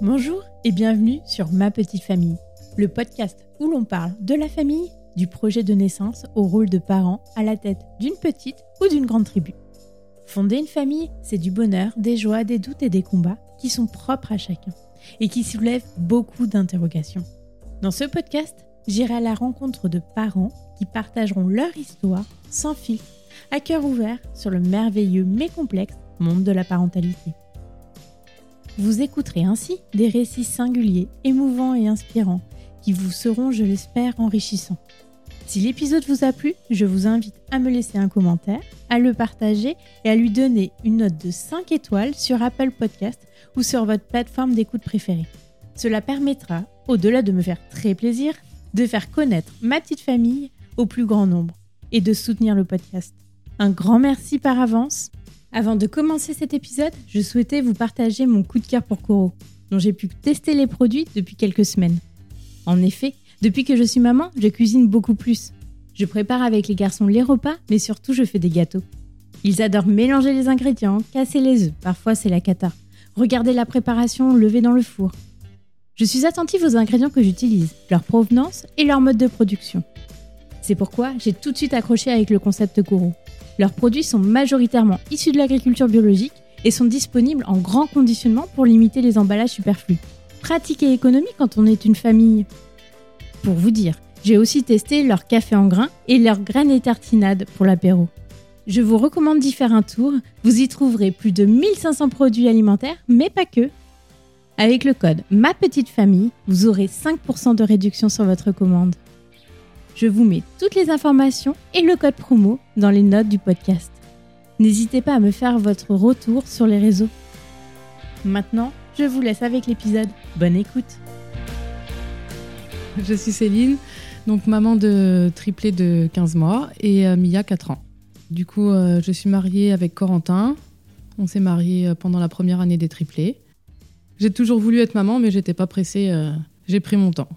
Bonjour et bienvenue sur Ma Petite Famille, le podcast où l'on parle de la famille, du projet de naissance au rôle de parent à la tête d'une petite ou d'une grande tribu. Fonder une famille, c'est du bonheur, des joies, des doutes et des combats qui sont propres à chacun et qui soulèvent beaucoup d'interrogations. Dans ce podcast, j'irai à la rencontre de parents qui partageront leur histoire sans filtre, à cœur ouvert sur le merveilleux mais complexe monde de la parentalité. Vous écouterez ainsi des récits singuliers, émouvants et inspirants qui vous seront, je l'espère, enrichissants. Si l'épisode vous a plu, je vous invite à me laisser un commentaire, à le partager et à lui donner une note de 5 étoiles sur Apple Podcast ou sur votre plateforme d'écoute préférée. Cela permettra, au-delà de me faire très plaisir, de faire connaître ma petite famille au plus grand nombre et de soutenir le podcast. Un grand merci par avance. Avant de commencer cet épisode, je souhaitais vous partager mon coup de cœur pour Koro, dont j'ai pu tester les produits depuis quelques semaines. En effet, depuis que je suis maman, je cuisine beaucoup plus. Je prépare avec les garçons les repas, mais surtout je fais des gâteaux. Ils adorent mélanger les ingrédients, casser les œufs, parfois c'est la cata. Regarder la préparation levée dans le four. Je suis attentive aux ingrédients que j'utilise, leur provenance et leur mode de production. C'est pourquoi j'ai tout de suite accroché avec le concept Koro. Leurs produits sont majoritairement issus de l'agriculture biologique et sont disponibles en grand conditionnement pour limiter les emballages superflus. Pratique et économie quand on est une famille. Pour vous dire, j'ai aussi testé leur café en grains et leurs graines et tartinades pour l'apéro. Je vous recommande d'y faire un tour, vous y trouverez plus de 1500 produits alimentaires, mais pas que. Avec le code Ma Petite Famille, vous aurez 5% de réduction sur votre commande. Je vous mets toutes les informations et le code promo dans les notes du podcast. N'hésitez pas à me faire votre retour sur les réseaux. Maintenant, je vous laisse avec l'épisode. Bonne écoute. Je suis Céline, donc maman de triplé de 15 mois et euh, Mia 4 ans. Du coup, euh, je suis mariée avec Corentin. On s'est mariés euh, pendant la première année des triplés. J'ai toujours voulu être maman, mais j'étais pas pressée. J'ai pris mon temps.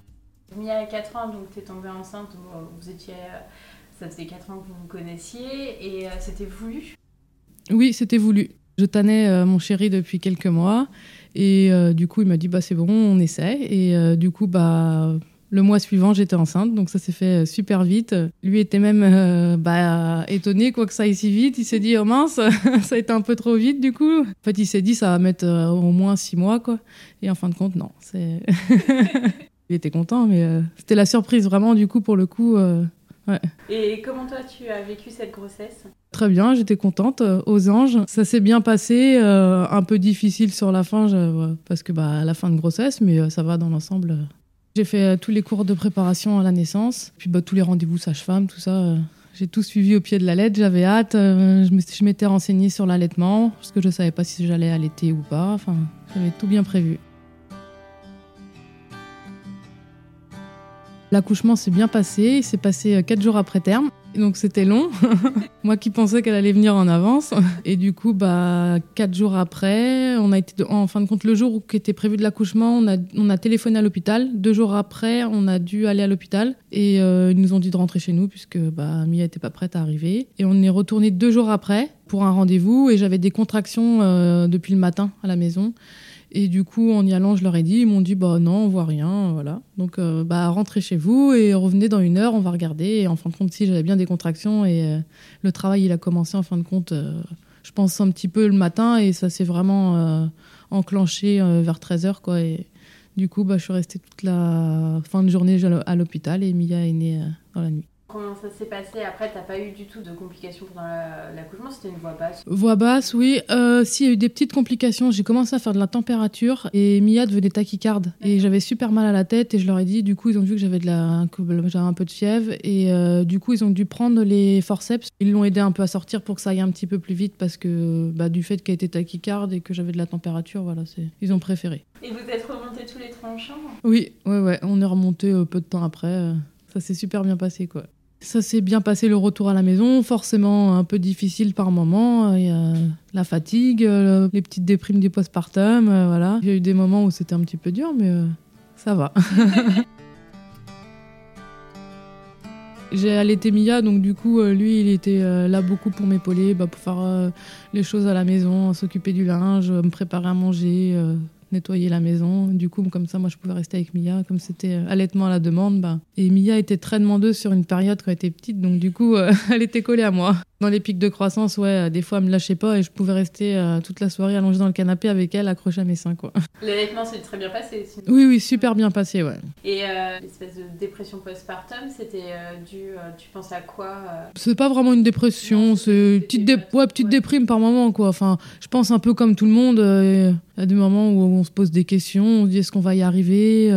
Mia a 4 ans, donc tu es tombée enceinte, vous étiez, ça faisait 4 ans que vous vous connaissiez, et c'était voulu Oui, c'était voulu. Je tannais mon chéri depuis quelques mois, et du coup, il m'a dit, bah, c'est bon, on essaie. Et du coup, bah, le mois suivant, j'étais enceinte, donc ça s'est fait euh, super vite. Lui était même euh, bah, étonné quoi que ça aille si vite. Il s'est dit oh mince, ça a été un peu trop vite du coup. En fait, il s'est dit ça va mettre euh, au moins six mois quoi. Et en fin de compte, non. Il était content, mais c'était la surprise vraiment du coup pour le coup. Ouais. Et comment toi tu as vécu cette grossesse? Très bien, j'étais contente, aux anges. Ça s'est bien passé, un peu difficile sur la fin, parce que bah, la fin de grossesse, mais ça va dans l'ensemble. J'ai fait euh, tous les cours de préparation à la naissance, puis bah, tous les rendez-vous sage-femme, tout ça. Euh, j'ai tout suivi au pied de la lettre, j'avais hâte. Euh, je m'étais renseignée sur l'allaitement, parce que je ne savais pas si j'allais allaiter ou pas. Enfin, j'avais tout bien prévu. L'accouchement s'est bien passé, il s'est passé quatre jours après terme donc c'était long. Moi qui pensais qu'elle allait venir en avance. Et du coup, bah, quatre jours après, on a été, en fin de compte, le jour qui était prévu de l'accouchement, on a, on a téléphoné à l'hôpital. Deux jours après, on a dû aller à l'hôpital. Et euh, ils nous ont dit de rentrer chez nous puisque bah, Mia n'était pas prête à arriver. Et on est retourné deux jours après pour un rendez-vous. Et j'avais des contractions euh, depuis le matin à la maison. Et du coup, en y allant, je leur ai dit, ils m'ont dit, bah non, on voit rien, voilà. Donc, euh, bah rentrez chez vous et revenez dans une heure, on va regarder. Et en fin de compte, si j'avais bien des contractions et euh, le travail, il a commencé en fin de compte, euh, je pense un petit peu le matin et ça s'est vraiment enclenché vers 13h, quoi. Et du coup, bah, je suis restée toute la fin de journée à l'hôpital et Mia est née dans la nuit. Comment ça s'est passé Après, t'as pas eu du tout de complications pendant l'accouchement C'était une voix basse Voix basse, oui. Euh, S'il y a eu des petites complications, j'ai commencé à faire de la température et Mia devenait tachycarde. Et j'avais super mal à la tête et je leur ai dit, du coup, ils ont vu que j'avais de la, j'avais un peu de fièvre et euh, du coup, ils ont dû prendre les forceps. Ils l'ont aidé un peu à sortir pour que ça aille un petit peu plus vite parce que bah, du fait qu'elle était tachycarde et que j'avais de la température, voilà, ils ont préféré. Et vous êtes remontés tous les chambre? Oui, ouais, ouais. On est remontés euh, peu de temps après. Ça s'est super bien passé, quoi. Ça s'est bien passé le retour à la maison, forcément un peu difficile par moment. A la fatigue, euh, les petites déprimes du postpartum, euh, voilà. Il y a eu des moments où c'était un petit peu dur, mais euh, ça va. J'ai allaité Mia, donc du coup, lui, il était là beaucoup pour m'épauler, bah, pour faire les choses à la maison, s'occuper du linge, me préparer à manger, nettoyer la maison. Du coup, comme ça, moi, je pouvais rester avec Mia. Comme c'était euh, allaitement à la demande, bah. et Mia était très demandeuse sur une période quand elle était petite, donc du coup, euh, elle était collée à moi. Dans les pics de croissance, ouais, des fois, elle me lâchait pas et je pouvais rester toute la soirée allongée dans le canapé avec elle, accrochée à mes seins, quoi. L'allaitement s'est très bien passé. Sinon. Oui, oui, super bien passé, ouais. Et l'espèce de dépression postpartum, c'était dû, tu penses à quoi C'est pas vraiment une dépression, c'est petite, dé ouais, petite déprime par moment, quoi. Enfin, je pense un peu comme tout le monde. Il y a des moments où on se pose des questions, on se dit est-ce qu'on va y arriver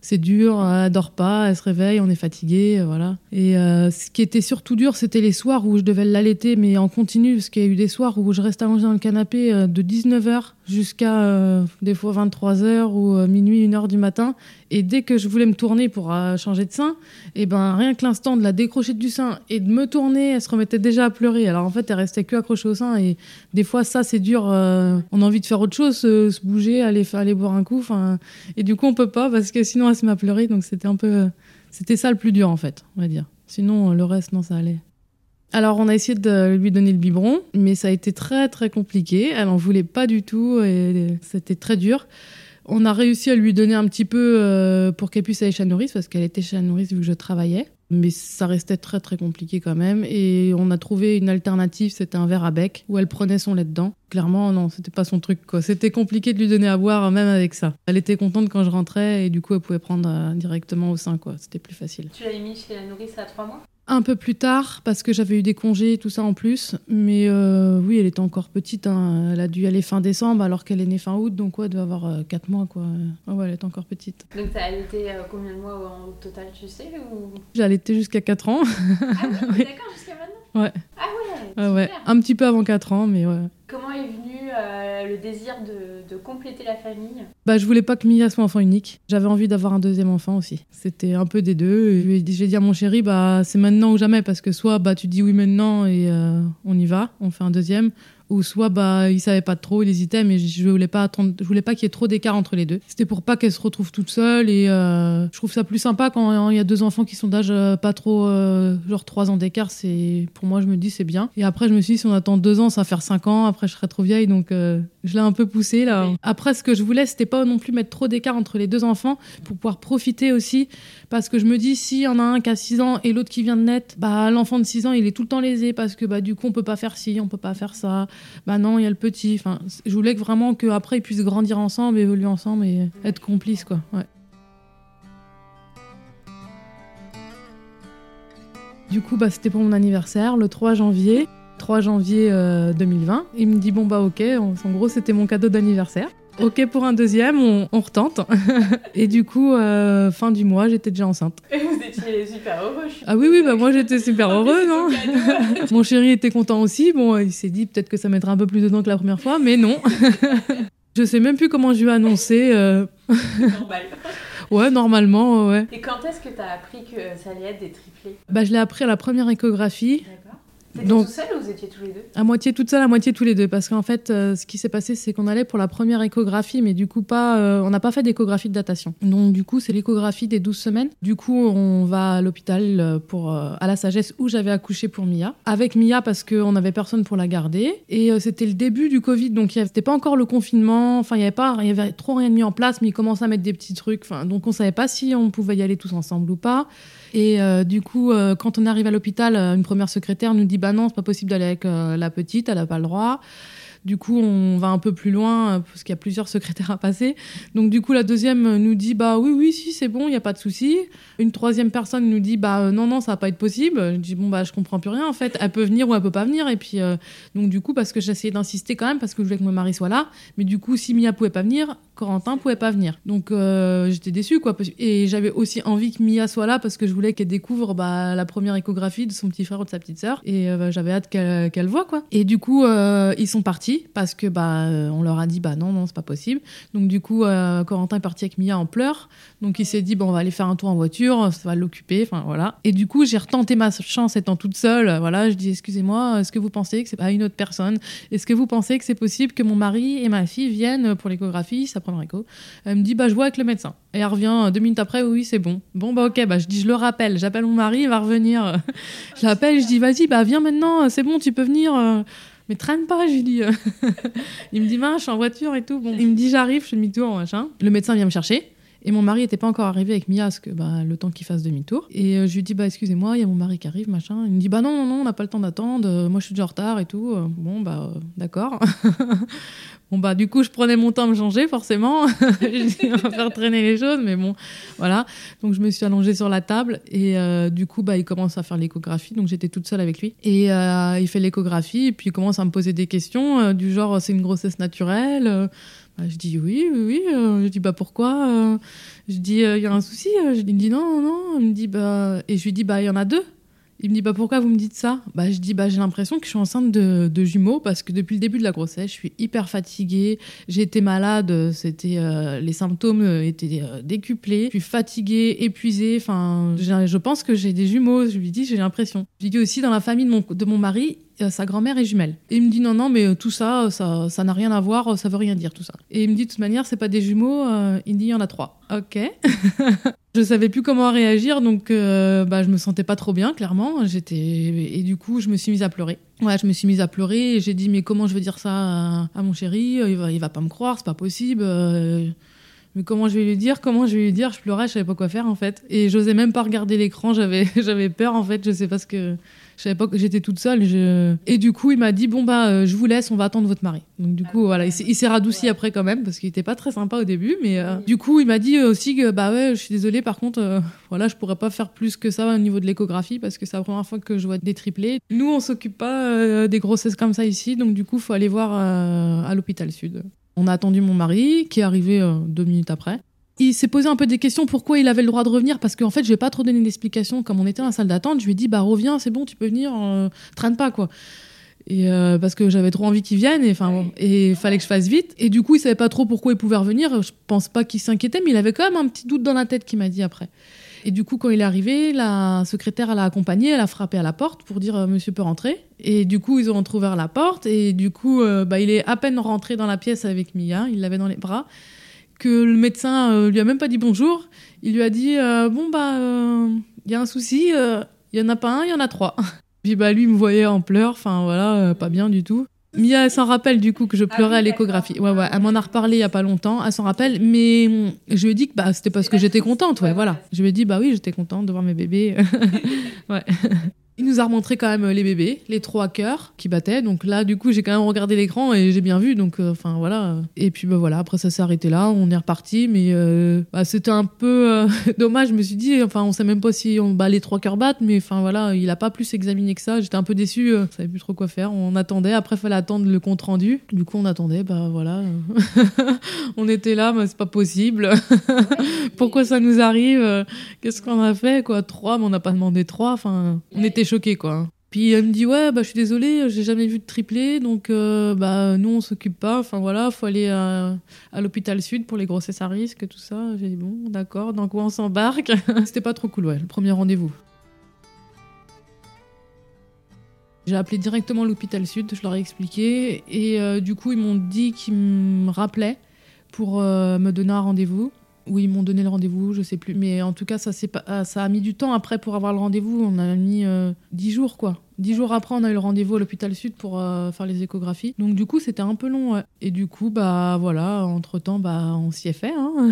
c'est dur, elle dort pas, elle se réveille, on est fatigué, voilà. Et ce qui était surtout dur, c'était les soirs où je devais l'allaiter, mais en continu, parce qu'il y a eu des soirs où je reste allongée dans le canapé de 19h jusqu'à euh, des fois 23h ou euh, minuit, 1h du matin. Et dès que je voulais me tourner pour euh, changer de sein, et ben rien que l'instant de la décrocher du sein et de me tourner, elle se remettait déjà à pleurer. Alors en fait, elle restait que accrochée au sein. Et des fois, ça, c'est dur. on a envie de faire autre chose, se bouger, aller, aller boire un coup. Et du coup, on peut pas parce que sinon, elle se. Donc c'était un peu. C'était ça le plus dur, en fait, on va dire. Sinon, le reste, non, ça allait. Alors, on a essayé de lui donner le biberon, mais ça a été très très compliqué. Elle en voulait pas du tout et c'était très dur. On a réussi à lui donner un petit peu euh, pour qu'elle puisse aller chez la nourrice parce qu'elle était chez la nourrice vu que je travaillais. Mais ça restait très très compliqué quand même. Et on a trouvé une alternative, c'était un verre à bec où elle prenait son lait dedans. Clairement, non, c'était pas son truc quoi. C'était compliqué de lui donner à boire même avec ça. Elle était contente quand je rentrais et du coup elle pouvait prendre euh, directement au sein quoi. C'était plus facile. Tu l'as mis chez la nourrice à trois mois? Un peu plus tard, parce que j'avais eu des congés et tout ça en plus. Mais euh, oui, elle était encore petite. Hein. Elle a dû aller fin décembre alors qu'elle est née fin août. Donc, ouais, elle doit avoir 4 euh, mois, quoi. Ouais, elle est encore petite. Donc, t'as allaité euh, combien de mois en total, tu sais ou... J'ai allaité jusqu'à 4 ans. Ah oui, d'accord, jusqu'à maintenant Ouais. Ah ouais, ouais. Un petit peu avant 4 ans, mais ouais. Comment est venu le désir de, de, compléter la famille? Bah, Je voulais pas que Mia soit enfant unique. J'avais envie d'avoir un deuxième enfant aussi. C'était un peu des deux. J'ai dit à mon chéri, bah, c'est maintenant ou jamais, parce que soit bah, tu dis oui maintenant et euh, on y va, on fait un deuxième, ou soit bah il savait pas trop, il hésitait, mais je voulais pas attendre, je voulais pas qu'il y ait trop d'écart entre les deux. C'était pour pas qu'elle se retrouve toute seule et euh, je trouve ça plus sympa quand il y a deux enfants qui sont d'âge euh, pas trop euh, genre trois ans d'écart. C'est pour moi je me dis c'est bien. Et après je me suis dit si on attend deux ans ça va faire cinq ans. Après je serai trop vieille donc je l'ai un peu poussé là. Après ce que je voulais c'était pas non plus mettre trop d'écart entre les deux enfants pour pouvoir profiter aussi parce que je me dis si y en a un qui a 6 ans et l'autre qui vient de naître, bah l'enfant de 6 ans il est tout le temps lésé parce que bah du coup on peut pas faire ci, on peut pas faire ça bah non, il y a le petit. Enfin, je voulais que vraiment qu'après ils puissent grandir ensemble, évoluer ensemble et être complices, quoi. Ouais. Du coup, bah, c'était pour mon anniversaire, le 3 janvier. 3 janvier 2020. Euh, il me dit bon bah ok, en gros c'était mon cadeau d'anniversaire. Ok pour un deuxième, on, retente. et du coup, euh, fin du mois, j'étais déjà enceinte. Et vous étiez super heureux. Ah oui, oui, bah moi j'étais super heureux, non Mon chéri était content aussi. Bon, il s'est dit peut-être que ça mettra un peu plus de temps que la première fois, mais non. je sais même plus comment je lui ai annoncé. Euh. Normal. Ouais, normalement, ouais. Et quand est-ce que tu as appris que ça allait être des triplés? Bah, je l'ai appris à la première échographie. Donc, tout seul ou vous étiez tous les deux? À moitié toute seule, à moitié tous les deux. Parce qu'en fait, euh, ce qui s'est passé, c'est qu'on allait pour la première échographie, mais du coup, pas, euh, on n'a pas fait d'échographie de datation. Donc, du coup, c'est l'échographie des 12 semaines. Du coup, on va à l'hôpital euh, pour à la sagesse où j'avais accouché pour Mia. Avec Mia, parce qu'on n'avait personne pour la garder. Et c'était le début du Covid, donc c'était pas encore le confinement. Enfin, il y avait pas, il y avait trop rien de mis en place, mais ils commençaient à mettre des petits trucs. Enfin, donc, on savait pas si on pouvait y aller tous ensemble ou pas. Et euh, du coup, euh, quand on arrive à l'hôpital, euh, une première secrétaire nous dit bah non, c'est pas possible d'aller avec la petite, elle n'a pas le droit. Du coup, on va un peu plus loin parce qu'il y a plusieurs secrétaires à passer. Donc, du coup, la deuxième nous dit bah oui, oui, si, c'est bon, il n'y a pas de souci. Une troisième personne nous dit bah non, non, ça va pas être possible. Je dis bon, bah je comprends plus rien en fait. Elle peut venir ou elle peut pas venir. Et puis, donc, du coup, parce que j'essayais d'insister quand même parce que je voulais que mon mari soit là. Mais du coup, si Mia pouvait pas venir, Corentin pouvait pas venir. Donc euh, j'étais déçue quoi. Et j'avais aussi envie que Mia soit là parce que je voulais qu'elle découvre bah, la première échographie de son petit frère ou de sa petite sœur. Et euh, bah, j'avais hâte qu'elle voit quoi. Et du coup euh, ils sont partis parce que bah on leur a dit bah non non c'est pas possible. Donc du coup Corentin est parti avec Mia en pleurs. Donc il s'est dit bon on va aller faire un tour en voiture, ça va l'occuper. Enfin voilà. Et du coup j'ai retenté ma chance étant toute seule. Voilà je dis excusez-moi est-ce que vous pensez que c'est pas une autre personne? Est-ce que vous pensez que c'est possible que mon mari et ma fille viennent pour l'échographie? Elle me dit bah je vois avec le médecin. Et elle revient euh, deux minutes après, oui c'est bon. Bon bah ok, bah je dis je le rappelle, j'appelle mon mari, il va revenir. je l'appelle, je dis vas-y bah viens maintenant, c'est bon, tu peux venir. Mais traîne pas, je lui dis. il me dit, mince, je suis en voiture et tout. Bon, il me dit, j'arrive, je fais demi-tour, machin. Le médecin vient me chercher. Et mon mari n'était pas encore arrivé avec Mia, parce que bah, le temps qu'il fasse demi-tour. Et euh, je lui dis, bah excusez-moi, il y a mon mari qui arrive, machin. Il me dit, bah non, non, non, on n'a pas le temps d'attendre. Euh, moi, je suis déjà en retard et tout. Euh, bon, bah d'accord. bon, bah du coup, je prenais mon temps à me changer, forcément. je dis, on va faire traîner les choses, mais bon, voilà. Donc, je me suis allongée sur la table et du coup, bah, il commence à faire l'échographie. Donc, j'étais toute seule avec lui. Et il fait l'échographie et puis il commence à me poser des questions du genre, c'est une grossesse naturelle bah, je dis oui, oui, oui. Euh, je dis bah pourquoi euh, Je dis euh, il y a un souci. Je lui dis non, non. Il me dit bah et je lui dis bah il y en a deux. Il me dit bah pourquoi vous me dites ça? Bah je dis bah j'ai l'impression que je suis enceinte de, jumeaux parce que depuis le début de la grossesse je suis hyper fatiguée. J'ai été malade, c'était les symptômes étaient décuplés. Je suis fatiguée, épuisée. Enfin je pense que j'ai des jumeaux. Je lui dis j'ai l'impression. Je lui dis aussi dans la famille de mon, de mon mari euh, sa grand-mère est jumelle. Et il me dit non, non, mais euh, tout ça, ça, ça n'a rien à voir, ça veut rien dire tout ça. Et il me dit de toute manière, c'est pas des jumeaux, euh, il dit il y en a trois. Ok. je savais plus comment réagir, donc bah, je me sentais pas trop bien, clairement. J'étais et du coup, je me suis mise à pleurer. Ouais, je me suis mise à pleurer et j'ai dit mais comment je veux dire ça à, mon chéri? Il va, il va pas me croire, c'est pas possible. mais comment je vais lui dire? Comment je vais lui dire? Je pleurais, je savais pas quoi faire en fait. Et j'osais même pas regarder l'écran, j'avais j'avais peur en fait, je sais pas ce que je savais pas que j'étais toute seule. Et du coup, il m'a dit bon bah euh, je vous laisse, on va attendre votre mari. Donc du coup voilà, il s'est radouci après quand même parce qu'il était pas très sympa au début, mais euh, du coup il m'a dit aussi que bah ouais, je suis désolée, par contre euh, voilà, je pourrais pas faire plus que ça au niveau de l'échographie parce que c'est la première fois que je vois des triplés. Nous on s'occupe pas des grossesses comme ça ici, donc du coup faut aller voir à l'hôpital Sud. On a attendu mon mari qui est arrivé deux minutes après il s'est posé un peu des questions pourquoi il avait le droit de revenir parce qu'en fait je vais pas trop donner d'explications comme on était dans la salle d'attente je lui ai dit bah reviens c'est bon tu peux venir euh, traîne pas quoi. Et euh, parce que j'avais trop envie qu'il vienne et enfin et fallait que je fasse vite. Et du coup il savait pas trop pourquoi il pouvait revenir. Je pense pas qu'il s'inquiétait mais il avait quand même un petit doute dans la tête qui m'a dit après. Et du coup quand il est arrivé la secrétaire l'a accompagné elle a frappé à la porte pour dire euh, monsieur peut rentrer. Et du coup ils ont ouvert la porte et du coup bah, il est à peine rentré dans la pièce avec Mia il l'avait dans les bras que le médecin euh, lui a même pas dit bonjour. Il lui a dit euh, bon bah il euh, y a un souci, il y en a pas un, il y en a trois. Puis bah lui me voyait en pleurs, enfin voilà, pas bien du tout. Mia s'en rappelle du coup que je ah pleurais à l'échographie. Ouais ouais, elle m'en a reparlé il y a pas longtemps, elle s'en rappelle, mais je lui ai dit que bah c'était parce que j'étais contente, ouais voilà. Je lui ai dit bah oui j'étais contente de voir mes bébés. ouais. Il nous a remontré quand même euh, les bébés, les trois cœurs qui battaient. Donc là, du coup, j'ai quand même regardé l'écran et j'ai bien vu. Donc, euh, enfin voilà. Et puis bah voilà. Après, ça s'est arrêté là. On est reparti, mais euh, bah, c'était un peu dommage. Je me suis dit, enfin, on sait même pas si on bat les trois cœurs battent, mais enfin voilà, il a pas plus examiné que ça. J'étais un peu déçu. je savais plus trop quoi faire. On attendait. Après, fallait attendre le compte rendu. Du coup, on attendait. Bah voilà. on était là, mais c'est pas possible. Pourquoi ça nous arrive? Qu'est-ce qu'on a fait quoi? Trois, mais on n'a pas demandé trois. Enfin, on était choqué quoi. Puis elle me dit ouais bah je suis désolée j'ai jamais vu de triplé donc euh, bah nous on s'occupe pas. Enfin voilà faut aller à, l'hôpital sud pour les grossesses à risque tout ça. J'ai dit bon d'accord dans quoi on s'embarque? C'était pas trop cool ouais le premier rendez-vous. J'ai appelé directement l'hôpital sud je leur ai expliqué et euh, du coup ils m'ont dit qu'ils me rappelaient pour euh, me donner un rendez-vous oui, ils m'ont donné le rendez-vous, je sais plus. Mais en tout cas, ça, pas, ça a mis du temps après pour avoir le rendez-vous. On a mis euh, dix jours, quoi. Dix jours après, on a eu le rendez-vous à l'hôpital Sud pour euh, faire les échographies. Donc du coup, c'était un peu long. Et du coup, bah voilà, entre temps, bah on s'y est fait. Hein.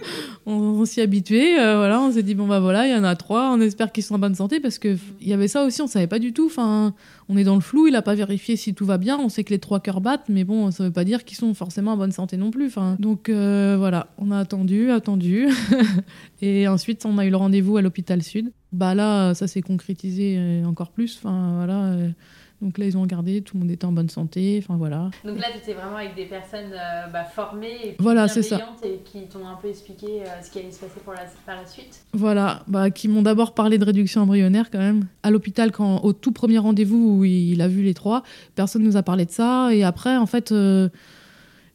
on, s'y habitué. Euh, voilà, on s'est dit bon bah voilà, il y en a trois. On espère qu'ils sont en bonne santé parce que il y avait ça aussi, on savait pas du tout. Enfin, on est dans le flou. Il a pas vérifié si tout va bien. On sait que les trois cœurs battent, mais bon, ça veut pas dire qu'ils sont forcément en bonne santé non plus. Enfin, donc euh, voilà, on a attendu, attendu, et ensuite on a eu le rendez-vous à l'hôpital Sud bah là, ça s'est concrétisé euh, encore plus. Enfin, voilà. Euh, donc là, ils ont regardé, tout le monde était en bonne santé. Enfin voilà. Donc là, tu étais vraiment avec des personnes euh, bah, formées et voilà, c'est ça. et qui t'ont un peu expliqué ce qui allait se passer pour la, par la suite. Voilà, bah, qui m'ont d'abord parlé de réduction embryonnaire quand même. À l'hôpital, quand au tout premier rendez-vous où il a vu les trois, personne nous a parlé de ça. Et après, en fait.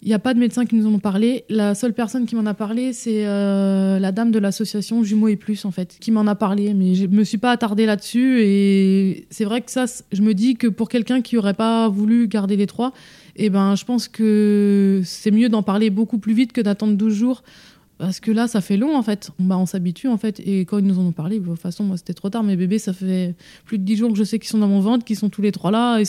Il n'y a pas de médecin qui nous en ont parlé. La seule personne qui m'en a parlé, c'est euh, la dame de l'association Jumeaux et Plus, en fait, qui m'en a parlé. Mais je me suis pas attardée là-dessus. Et c'est vrai que ça, je me dis que pour quelqu'un qui n'aurait pas voulu garder les trois, eh ben, je pense que c'est mieux d'en parler beaucoup plus vite que d'attendre 12 jours Parce que là, ça fait long, en fait. Bah, on s'habitue, en fait. Et quand ils nous en ont parlé, de toute façon, moi, c'était trop tard. Mes bébés, ça fait plus de 10 jours que je sais qu'ils sont dans mon ventre, qu'ils sont tous les trois là.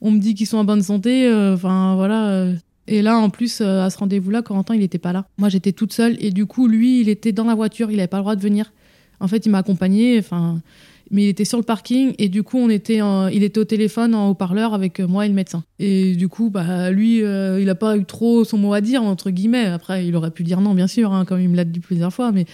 on me dit qu'ils sont en bonne santé. Euh, enfin, voilà. Et là, en plus, euh, à ce rendez-vous-là, Corentin, il n'était pas là. Moi, j'étais toute seule. Et du coup, lui, il était dans la voiture. Il n'avait pas le droit de venir. En fait, il m'a accompagnée. Enfin, mais il était sur le parking et du coup on était il était au téléphone en haut-parleur avec euh, moi et le médecin et du coup bah lui euh, il a pas eu trop son mot à dire entre guillemets après il aurait pu dire non bien sûr hein, comme il me l'a dit plusieurs fois mais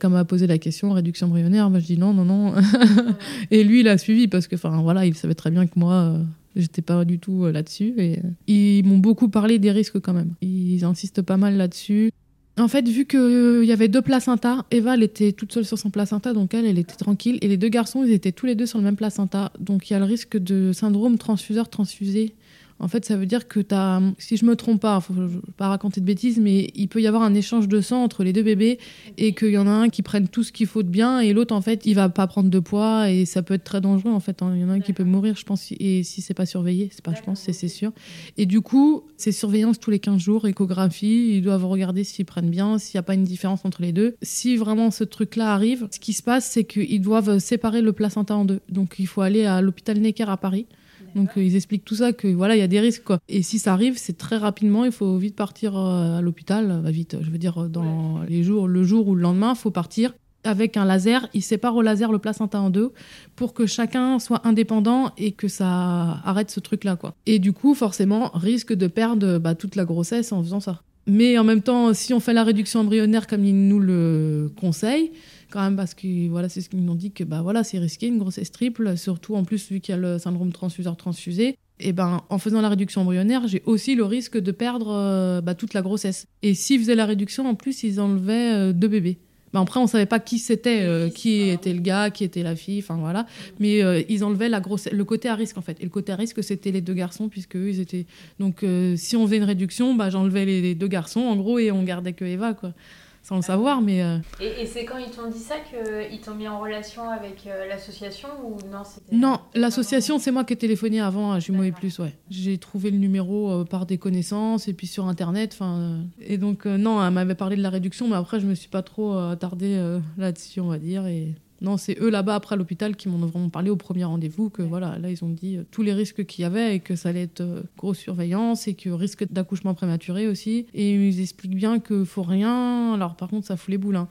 quand m'a posé la question réduction embryonnaire je dis non non non et lui il a suivi parce que enfin voilà il savait très bien que moi J'étais pas du tout là-dessus et ils m'ont beaucoup parlé des risques quand même. Ils insistent pas mal là-dessus. En fait, vu qu'il euh, y avait deux placentas, Eva, elle était toute seule sur son placenta, donc elle, elle était tranquille. Et les deux garçons, ils étaient tous les deux sur le même placenta. Donc il y a le risque de syndrome transfuseur-transfusé en fait, ça veut dire que tu as, si je me trompe pas, faut pas raconter de bêtises, mais il peut y avoir un échange de sang entre les deux bébés et qu'il y en a un qui prenne tout ce qu'il faut de bien et l'autre, en fait, il va pas prendre de poids et ça peut être très dangereux, en fait. Hein. Il y en a un qui peut mourir, je pense, et si c'est pas surveillé, c'est pas, je pense, c'est sûr. Et du coup, c'est surveillance tous les 15 jours, échographie, ils doivent regarder s'ils prennent bien, s'il n'y a pas une différence entre les deux. Si vraiment ce truc-là arrive, ce qui se passe, c'est qu'ils doivent séparer le placenta en deux. Donc, il faut aller à l'hôpital Necker à Paris donc euh, ils expliquent tout ça, que voilà, il y a des risques. Quoi. Et si ça arrive, c'est très rapidement, il faut vite partir euh, à l'hôpital. Bah, vite, je veux dire, dans les jours, le jour ou le lendemain, il faut partir avec un laser. Ils séparent au laser le placenta en deux pour que chacun soit indépendant et que ça arrête ce truc-là. quoi. Et du coup, forcément, risque de perdre bah, toute la grossesse en faisant ça. Mais en même temps, si on fait la réduction embryonnaire comme ils nous le conseillent, quand même parce que voilà, c'est ce qu'ils nous ont dit que bah voilà, c'est risqué une grossesse triple, surtout en plus vu qu'il y a le syndrome transfuseur transfusé. Et ben en faisant la réduction embryonnaire, j'ai aussi le risque de perdre euh, bah, toute la grossesse. Et s'ils faisaient la réduction, en plus ils enlevaient euh, deux bébés. Ben après, on savait pas qui c'était, euh, qui était le gars, qui était la fille, enfin voilà. Mais ils enlevaient la grossesse, le côté à risque en fait. Et le côté à risque, c'était les deux garçons, puisque eux, ils étaient. Donc, si on faisait une réduction, bah, j'enlevais les, les, deux garçons, en gros, et on gardait que Eva, quoi sans le savoir. Mais, euh, Et, c'est quand ils t'ont dit ça qu'ils t'ont mis en relation avec euh, l'association ou non Non, l'association, c'est moi qui ai téléphoné avant à Jumeaux et Plus. Ouais. J'ai trouvé le numéro euh, par des connaissances et puis sur Internet. Et donc, non, elle m'avait parlé de la réduction, mais après, je me suis pas trop attardée là-dessus, on va dire. Et non, c'est eux là-bas après l'hôpital qui m'ont vraiment parlé au premier rendez-vous que voilà, là ils ont dit euh, tous les risques qu'il y avait et que ça allait être euh, grosse surveillance et que risque d'accouchement prématuré aussi. Et ils expliquent bien que faut rien. Alors par contre, ça fout les boules. Hein.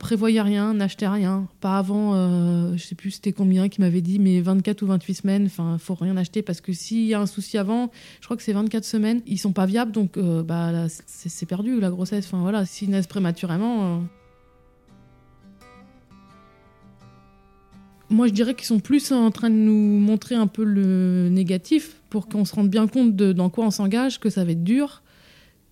Prévoyez rien, n'achetez rien. Pas avant, euh, je sais plus c'était combien qui m'avait dit, mais 24 ou 28 semaines. Enfin, faut rien acheter parce que s'il y a un souci avant, je crois que c'est 24 semaines, ils sont pas viables, donc bah c'est perdu la grossesse. Enfin voilà, s'ils naissent prématurément. Moi, je dirais qu'ils sont plus en train de nous montrer un peu le négatif pour qu'on se rende bien compte de dans quoi on s'engage, que ça va être dur,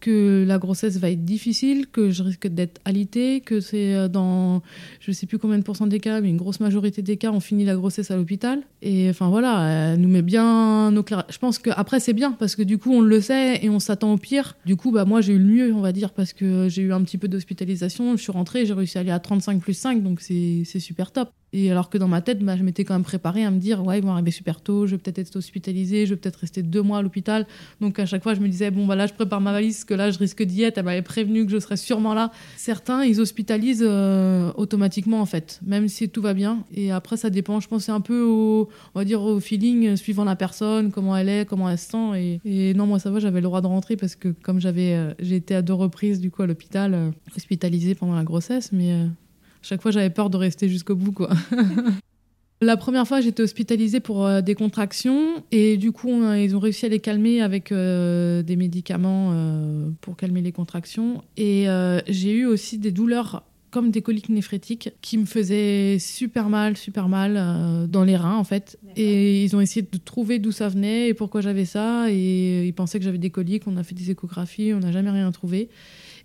que la grossesse va être difficile, que je risque d'être alitée, que c'est euh, dans je sais plus combien de pourcents des cas, mais une grosse majorité des cas, on finit la grossesse à l'hôpital. Et enfin voilà, elle nous met bien nos clairs. Je pense qu'après c'est bien parce que du coup on le sait et on s'attend au pire. Du coup, bah moi j'ai eu le mieux, on va dire, parce que j'ai eu un petit peu d'hospitalisation, je suis rentrée, j'ai réussi à aller à 35 plus 5, donc c'est super top. Et alors que dans ma tête, bah, je m'étais quand même préparée à me dire, ouais, ils vont arriver super tôt, je vais peut-être être hospitalisée, je vais peut-être rester deux mois à l'hôpital. Donc à chaque fois, je me disais, bon, bah là, je prépare ma valise, que là, je risque d'y être. Elle m'avait prévenu que je serais sûrement là. Certains, ils hospitalisent euh, automatiquement, en fait, même si tout va bien. Et après, ça dépend, je pense, un peu au, on va dire, au feeling, suivant la personne, comment elle est, comment elle se sent. Et, non, moi, ça va, j'avais le droit de rentrer parce que comme j'avais, euh, j'ai été à deux reprises, du coup, à l'hôpital, euh, hospitalisée pendant la grossesse, mais chaque fois, j'avais peur de rester jusqu'au bout, quoi. La première fois, j'étais hospitalisée pour euh, des contractions et du coup, ils ont réussi à les calmer avec euh, des médicaments euh, pour calmer les contractions. Et j'ai eu aussi des douleurs comme des coliques néphrétiques qui me faisaient super mal, super mal dans les reins en fait. Et ils ont essayé de trouver d'où ça venait et pourquoi j'avais ça. Et ils pensaient que j'avais des coliques. On a fait des échographies, on n'a jamais rien trouvé.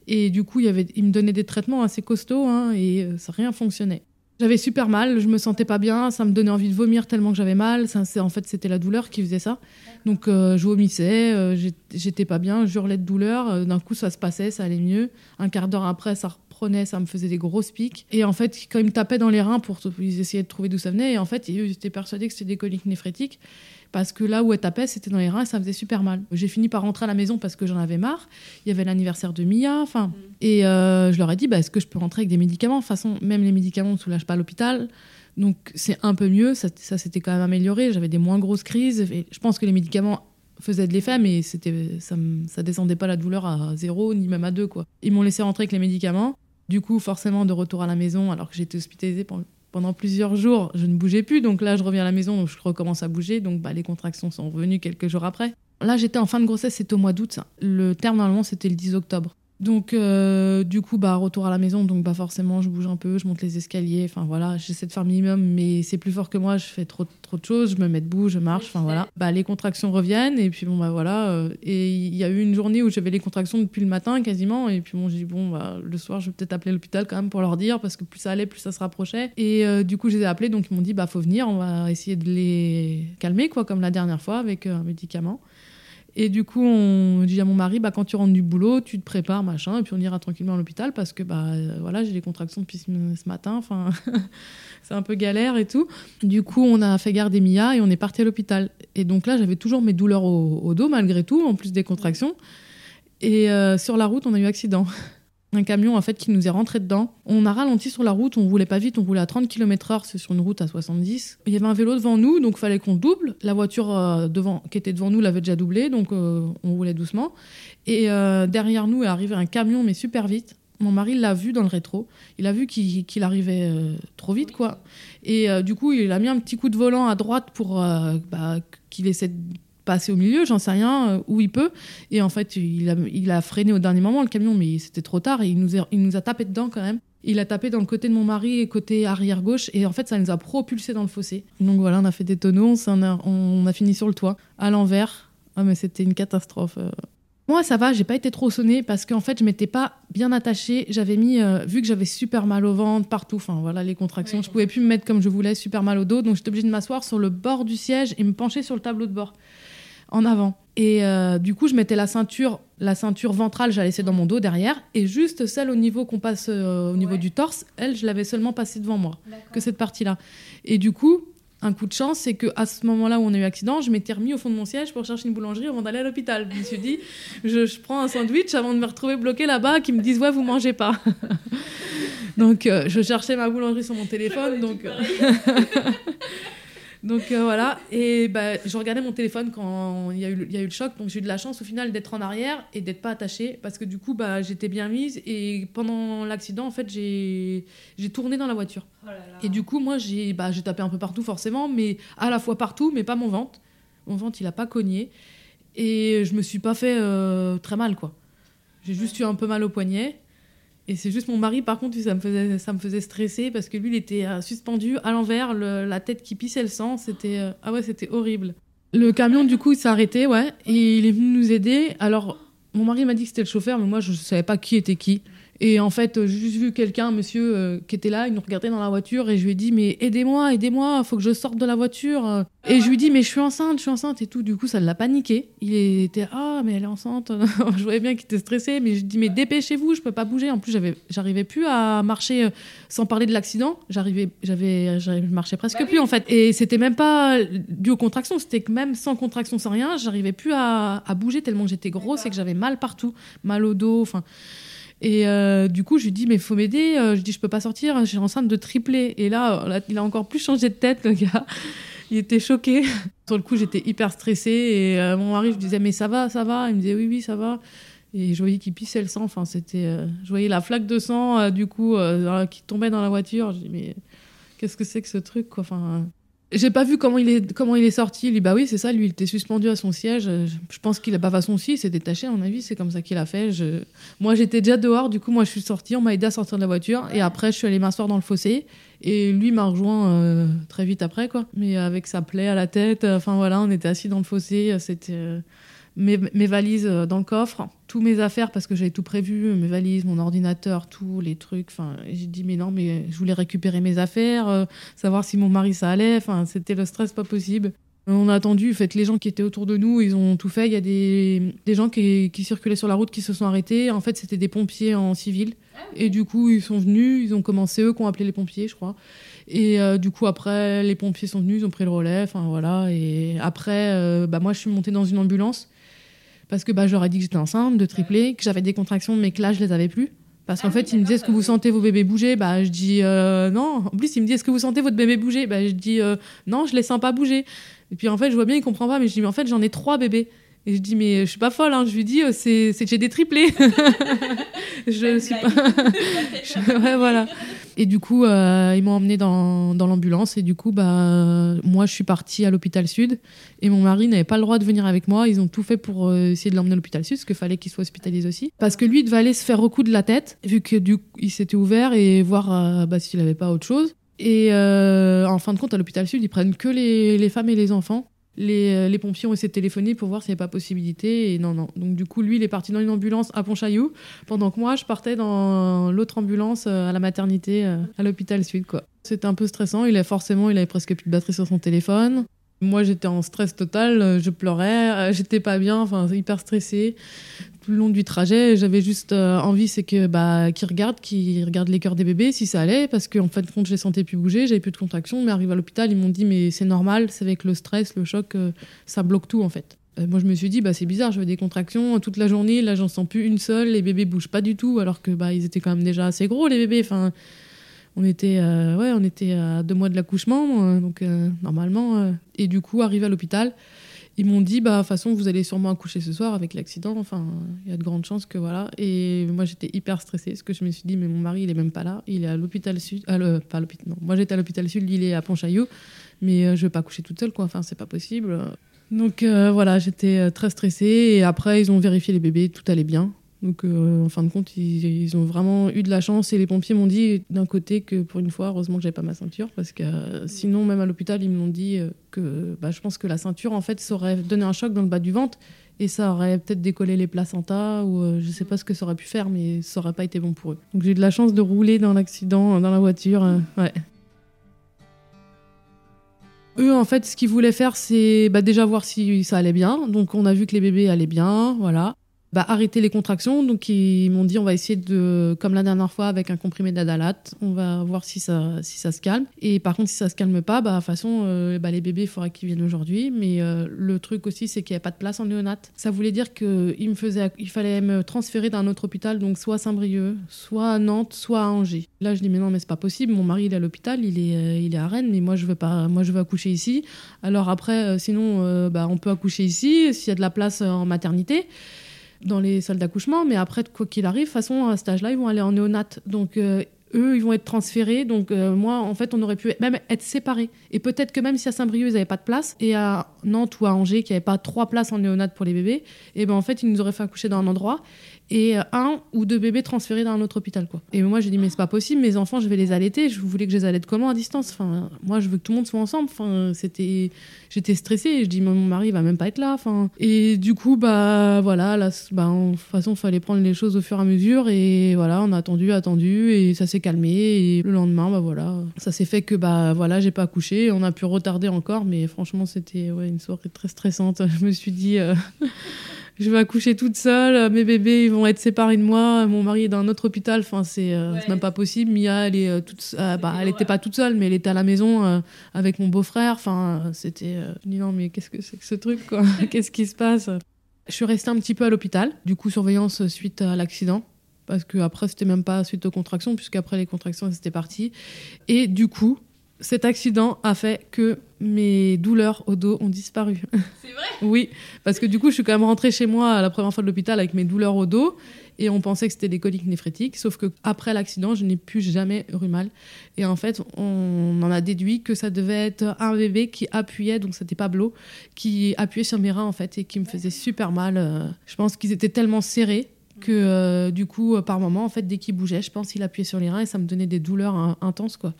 Et du coup, il, y avait, me donnait des traitements assez costauds hein, et euh, ça rien fonctionnait. J'avais super mal, je me sentais pas bien, ça me donnait envie de vomir tellement que j'avais mal. Ça, en fait, c'était la douleur qui faisait ça. Donc, euh, je vomissais, euh, j'étais pas bien, j'hurlais de douleur. D'un coup, ça se passait, ça allait mieux. Un quart d'heure après, ça reprenait, ça me faisait des grosses piques. Et en fait, quand ils me tapaient dans les reins pour essayer de trouver d'où ça venait, et en fait, ils étaient persuadés que c'était des coliques néphrétiques. Parce que là où elle tapait, c'était dans les reins et ça faisait super mal. J'ai fini par rentrer à la maison parce que j'en avais marre. Il y avait l'anniversaire de Mia, enfin, Mm. et euh, je leur ai dit, bah, est-ce que je peux rentrer avec des médicaments? De toute façon, même les médicaments ne soulagent pas à l'hôpital. Donc c'est un peu mieux, ça, ça s'était quand même amélioré, j'avais des moins grosses crises. Et je pense que les médicaments faisaient de l'effet, mais c'était, ça, ça descendait pas la douleur à zéro, ni même à deux. Quoi. Ils m'ont laissé rentrer avec les médicaments. Du coup, forcément, de retour à la maison, alors que j'étais hospitalisée pen- pendant plusieurs jours, je ne bougeais plus. Donc là, je reviens à la maison, donc je recommence à bouger. Donc bah, les contractions sont revenues quelques jours après. Là, j'étais en fin de grossesse, c'était au mois d'août. Le terme, normalement, c'était le 10 octobre. Donc, euh, du coup, bah, retour à la maison. Donc, bah, forcément, je bouge un peu, je monte les escaliers. Enfin, voilà, j'essaie de faire minimum, mais c'est plus fort que moi. Je fais trop, trop de choses. Je me mets debout, je marche. Enfin, voilà. Bah, les contractions reviennent. Et puis, bon, bah, voilà. euh, et il y a eu une journée où j'avais les contractions depuis le matin, quasiment. Et puis, bon, j'ai dit, bon, bah, le soir, je vais peut-être appeler l'hôpital quand même pour leur dire, parce que plus ça allait, plus ça se rapprochait. Et euh, du coup, je les ai appelés. Donc, ils m'ont dit, bah, faut venir. On va essayer de les calmer, quoi, comme la dernière fois, avec un médicament. Et du coup, on dit à mon mari, bah, quand tu rentres du boulot, tu te prépares, machin, et puis on ira tranquillement à l'hôpital parce que bah, euh, voilà, j'ai des contractions depuis ce, matin. Enfin, c'est un peu galère et tout. Du coup, on a fait garder Mia et on est parti à l'hôpital. Et donc là, j'avais toujours mes douleurs au, au dos, malgré tout, en plus des contractions. Et euh, sur la route, on a eu accident. Un camion, en fait, qui nous est rentré dedans. On a ralenti sur la route, on roulait pas vite, on roulait à 30 km/h, c'est sur une route à 70. Il y avait un vélo devant nous, donc fallait qu'on double. La voiture euh, devant, qui était devant nous l'avait déjà doublé, donc euh, on roulait doucement. Et euh, derrière nous est arrivé un camion, mais super vite. Mon mari l'a vu dans le rétro. Il a vu qu'il arrivait trop vite, quoi. Et du coup, il a mis un petit coup de volant à droite pour bah, qu'il essaie de passer au milieu, j'en sais rien, euh, où il peut. Et en fait, il a, il a freiné au dernier moment le camion, mais c'était trop tard et il nous, a, il nous a tapé dedans quand même. Il a tapé dans le côté de mon mari et côté arrière gauche et en fait ça nous a propulsé dans le fossé. Donc voilà, on a fait des tonneaux, on, a, on a fini sur le toit, à l'envers. Ah mais c'était une catastrophe. euh. Moi ça va, j'ai pas été trop sonnée parce qu'en fait je m'étais pas bien attachée. J'avais mis, euh, vu que j'avais super mal au ventre partout, enfin voilà les contractions, Oui. je pouvais plus me mettre comme je voulais, super mal au dos, donc j'étais obligée de m'asseoir sur le bord du siège et me pencher sur le tableau de bord en avant. Et euh, du coup, je mettais la ceinture, la ceinture ventrale, je la laissais dans mon dos derrière, et juste celle au niveau qu'on passe euh, au niveau Ouais. du torse, elle, je l'avais seulement passée devant moi, que cette partie-là. Et du coup, un coup de chance, c'est que à ce moment-là où on a eu accident, je m'étais remis au fond de mon siège pour chercher une boulangerie avant d'aller à l'hôpital. Je me suis dit, je, je prends un sandwich avant de me retrouver bloqué là-bas, qui me disent ouais, vous mangez pas. donc, euh, je cherchais ma boulangerie sur mon téléphone, donc. Donc euh, voilà, et bah, je regardais mon téléphone quand il y, a eu, le- y a eu le choc, donc j'ai eu de la chance au final d'être en arrière et d'être pas attachée, parce que du coup bah, j'étais bien mise, et pendant l'accident en fait j'ai tourné dans la voiture. Oh là là. Et du coup moi j'ai bah, j'ai tapé un peu partout forcément, mais à la fois partout, mais pas mon ventre. Mon ventre il a pas cogné, et je me suis pas fait euh, très mal quoi. J'ai juste eu un peu mal au poignet. Et c'est juste mon mari, par contre, ça me faisait, ça me faisait stresser parce que lui, il était euh, suspendu à l'envers, le- la tête qui pissait le sang. C'était euh, ah ouais, c'était horrible. Le camion, du coup, il s'est arrêté, ouais, et il est venu nous aider. Alors, mon mari m'a dit que c'était le chauffeur, mais moi, je savais pas qui était qui. Et en fait, euh, j'ai juste vu quelqu'un, un monsieur, euh, qui était là, il nous regardait dans la voiture, et je lui ai dit, mais aidez-moi, aidez-moi, faut que je sorte de la voiture. Et je lui ai dit, mais je suis enceinte, je suis enceinte et tout. Du coup, ça l'a paniqué. Il était, ah, mais elle est enceinte. je voyais bien qu'il était stressé, mais je lui ai dit, mais dépêchez-vous, je peux pas bouger. En plus, j'arrivais plus à marcher euh, sans parler de l'accident. J'arrivais, j'avais, je marchais presque Bah oui. plus, en fait. Et c'était même pas dû aux contractions, c'était que même sans contraction, sans rien, j'arrivais plus à, à bouger tellement j'étais grosse et que j'avais mal partout, mal au dos, enfin. Et euh, du coup, je lui dis, mais faut m'aider. Euh, Je dis, je peux pas sortir, je suis enceinte de tripler. Et là, là, il a encore plus changé de tête, le gars. Il était choqué. Sur le coup, j'étais hyper stressée. Et euh, mon mari, je disais, mais ça va, ça va. Il me disait, oui, oui, ça va. Et je voyais qu'il pissait le sang. Enfin, c'était. euh, je voyais la flaque de sang, euh, du coup, euh, qui tombait dans la voiture. Je dis, mais qu'est-ce que c'est que ce truc, quoi? Enfin. J'ai pas vu comment il est comment il est sorti. Lui, bah oui, c'est ça. Lui, il était suspendu à son siège. Je, pense qu'il a pas façon aussi, il s'est détaché. À mon avis, c'est comme ça qu'il a fait. Je... Moi, j'étais déjà dehors. Du coup, moi, je suis sortie. On m'a aidé à sortir de la voiture. Et après, je suis allée m'asseoir dans le fossé. Et lui m'a rejoint euh, très vite après, quoi. Mais avec sa plaie à la tête. euh, Enfin voilà, on était assis dans le fossé. euh, C'était mes, valises euh, dans le coffre, tous mes affaires parce que j'avais tout prévu, mes valises, mon ordinateur, tous les trucs. Enfin, j'ai dit mais non, mais je voulais récupérer mes affaires, euh, savoir si mon mari ça allait. Enfin, c'était le stress pas possible. On a attendu, en fait, les gens qui étaient autour de nous, ils ont tout fait. Il y a des, gens qui, qui circulaient sur la route qui se sont arrêtés. En fait, c'était des pompiers en civil. Et du coup, ils sont venus, ils ont commencé, eux qui ont appelé les pompiers, je crois. Et euh, du coup, après, les pompiers sont venus, ils ont pris le relais, enfin voilà. Et après, euh, bah, moi, je suis montée dans une ambulance parce que bah, ai dit que j'étais enceinte, de triplé, que j'avais des contractions, mais que là, je les avais plus. Parce qu'en fait, ils me disaient est-ce que vous sentez vos bébés bouger? Bah, je dis euh, non. En plus, ils me disent est-ce que vous sentez votre bébé bouger? Bah, je dis euh, non, je les sens pas bouger. Et puis en fait, je vois bien, il comprend pas, mais je dis mais en fait, j'en ai trois bébés. Et je dis mais je suis pas folle, hein. je lui dis euh, c'est c'est que j'ai des triplés. je suis pas. Je- ouais, voilà. Et du coup, euh, ils m'ont emmené dans, dans l'ambulance. Et du coup, bah, moi, je suis partie à l'hôpital Sud. Et mon mari n'avait pas le droit de venir avec moi. Ils ont tout fait pour euh, essayer de l'emmener à l'hôpital Sud, parce qu'il fallait qu'il soit hospitalisé aussi. Parce que lui, il devait aller se faire recoudre la tête, vu que du coup, il s'était ouvert et voir euh, bah, s'il n'avait pas autre chose. Et euh, en fin de compte, à l'hôpital Sud, ils prennent que les, les femmes et les enfants. Les, euh, les pompiers ont essayé de téléphoner pour voir s'il n'y avait pas possibilité. Et non, non. Donc, du coup, lui, il est parti dans une ambulance à Pontchaillou, pendant que moi, je partais dans l'autre ambulance euh, à la maternité, euh, à l'hôpital Sud. C'était un peu stressant. Il a forcément, il avait presque plus de batterie sur son téléphone. Moi, j'étais en stress total. Je pleurais. J'étais pas bien. Enfin, hyper stressée. Tout le long du trajet, j'avais juste euh, envie, c'est que bah, qu'ils regardent, qu'ils les cœurs des bébés, si ça allait, parce qu'en fin de compte, je les sentais plus bouger, j'avais plus de contractions. Mais arrivé à l'hôpital, ils m'ont dit, mais c'est normal, c'est avec le stress, le choc, euh, ça bloque tout en fait. Euh, moi, je me suis dit, bah, c'est bizarre, j'avais des contractions toute la journée, là, j'en sens plus une seule, les bébés bougent pas du tout, alors que bah, ils étaient quand même déjà assez gros, les bébés. Enfin, on était, ouais, on était à deux mois de l'accouchement, donc normalement. et du coup, arrivé à l'hôpital, ils m'ont dit, bah, de toute façon, vous allez sûrement accoucher ce soir avec l'accident. Enfin, il y a de grandes chances que voilà. Et moi, j'étais hyper stressée parce que je me suis dit, mais mon mari, il est même pas là. Il est à l'hôpital sud. Ah, le- à l'hôpital. Non, moi, j'étais à l'hôpital sud. Il est à Pontchaillou. Mais euh, je vais pas accoucher toute seule, quoi. Enfin, c'est pas possible. Donc euh, voilà, j'étais euh, très stressée. Et après, ils ont vérifié les bébés, tout allait bien. Donc euh, en fin de compte, ils, ont vraiment eu de la chance. Et les pompiers m'ont dit d'un côté que pour une fois, heureusement que j'avais pas ma ceinture. Parce que euh, sinon, même à l'hôpital, ils m'ont dit euh, que bah, je pense que la ceinture, en fait, ça aurait donné un choc dans le bas du ventre. Et ça aurait peut-être décollé les placentas. Ou euh, je sais pas ce que ça aurait pu faire, mais ça aurait pas été bon pour eux. Donc j'ai eu de la chance de rouler dans l'accident, dans la voiture. Eux, en fait, ce qu'ils voulaient faire, c'est bah, déjà voir si ça allait bien. Donc, on a vu que les bébés allaient bien, voilà. Bah, arrêter les contractions. Donc, ils m'ont dit, on va essayer de, comme la dernière fois, avec un comprimé d'adalate, on va voir si ça, si ça se calme. Et par contre, si ça se calme pas, bah, de toute façon, euh, bah, les bébés, il faudra qu'ils viennent aujourd'hui. Mais euh, le truc aussi, c'est qu'il n'y avait pas de place en néonat. Ça voulait dire qu'il me faisait, il fallait me transférer d'un autre hôpital, donc soit à Saint-Brieuc, soit à Nantes, soit à Angers. Là, je dis, mais non, mais c'est pas possible. Mon mari, il est à l'hôpital, il est, euh, il est à Rennes, mais moi, je veux pas, moi, je veux accoucher ici. Alors après, sinon, bah, on peut accoucher ici, s'il y a de la place en maternité dans les salles d'accouchement, mais après, quoi qu'il arrive, de toute façon, à cet âge-là, ils vont aller en néonat. Donc, euh, eux, ils vont être transférés. Donc, euh, moi, en fait, on aurait pu même être séparés. Et peut-être que même si à Saint-Brieuc, ils n'avaient pas de place, et à Nantes ou à Angers, qu'il n'y avait pas trois places en néonat pour les bébés, et ben en fait, ils nous auraient fait accoucher dans un endroit et euh, un ou deux bébés transférés dans un autre hôpital. Quoi. Et moi, j'ai dit, mais c'est pas possible, mes enfants, je vais les allaiter. Je voulais que je les allaite comment à distance? Enfin, Moi, je veux que tout le monde soit ensemble. Enfin, c'était... J'étais stressée. Je dis, mon mari il va même pas être là. Enfin, et du coup, bah voilà, là, bah, de toute façon, il fallait prendre les choses au fur et à mesure. Et voilà, on a attendu, attendu, et ça s'est calmé. Et le lendemain, bah voilà, ça s'est fait que, bah voilà, j'ai pas accouché. On a pu retarder encore, mais franchement, c'était ouais, une soirée très stressante. Je me suis dit. euh, je vais accoucher toute seule, mes bébés ils vont être séparés de moi, mon mari est dans un autre hôpital, enfin c'est euh, Ouais. même pas possible. Mia elle est euh, toute, se- euh, bah, elle était pas toute seule, mais elle était à la maison euh, avec mon beau-frère. Enfin euh, c'était, euh, je dis non mais qu'est-ce que c'est que ce truc quoi Qu'est-ce qui se passe? Je suis restée un petit peu à l'hôpital, du coup surveillance suite à l'accident. Parce que après c'était même pas suite aux contractions, puisqu'après les contractions c'était parti. Et du coup, cet accident a fait que mes douleurs au dos ont disparu. C'est vrai? Oui, parce que du coup, je suis quand même rentrée chez moi à la première fois de l'hôpital avec mes douleurs au dos et on pensait que c'était des coliques néphrétiques, sauf que après l'accident, je n'ai plus jamais eu mal. Et en fait, on en a déduit que ça devait être un bébé qui appuyait, donc c'était Pablo, qui appuyait sur mes reins en fait et qui me faisait super mal. Euh, Je pense qu'ils étaient tellement serrés que euh, du coup, euh, par moment, en fait, dès qu'il bougeait, je pense qu'il appuyait sur les reins et ça me donnait des douleurs intenses quoi.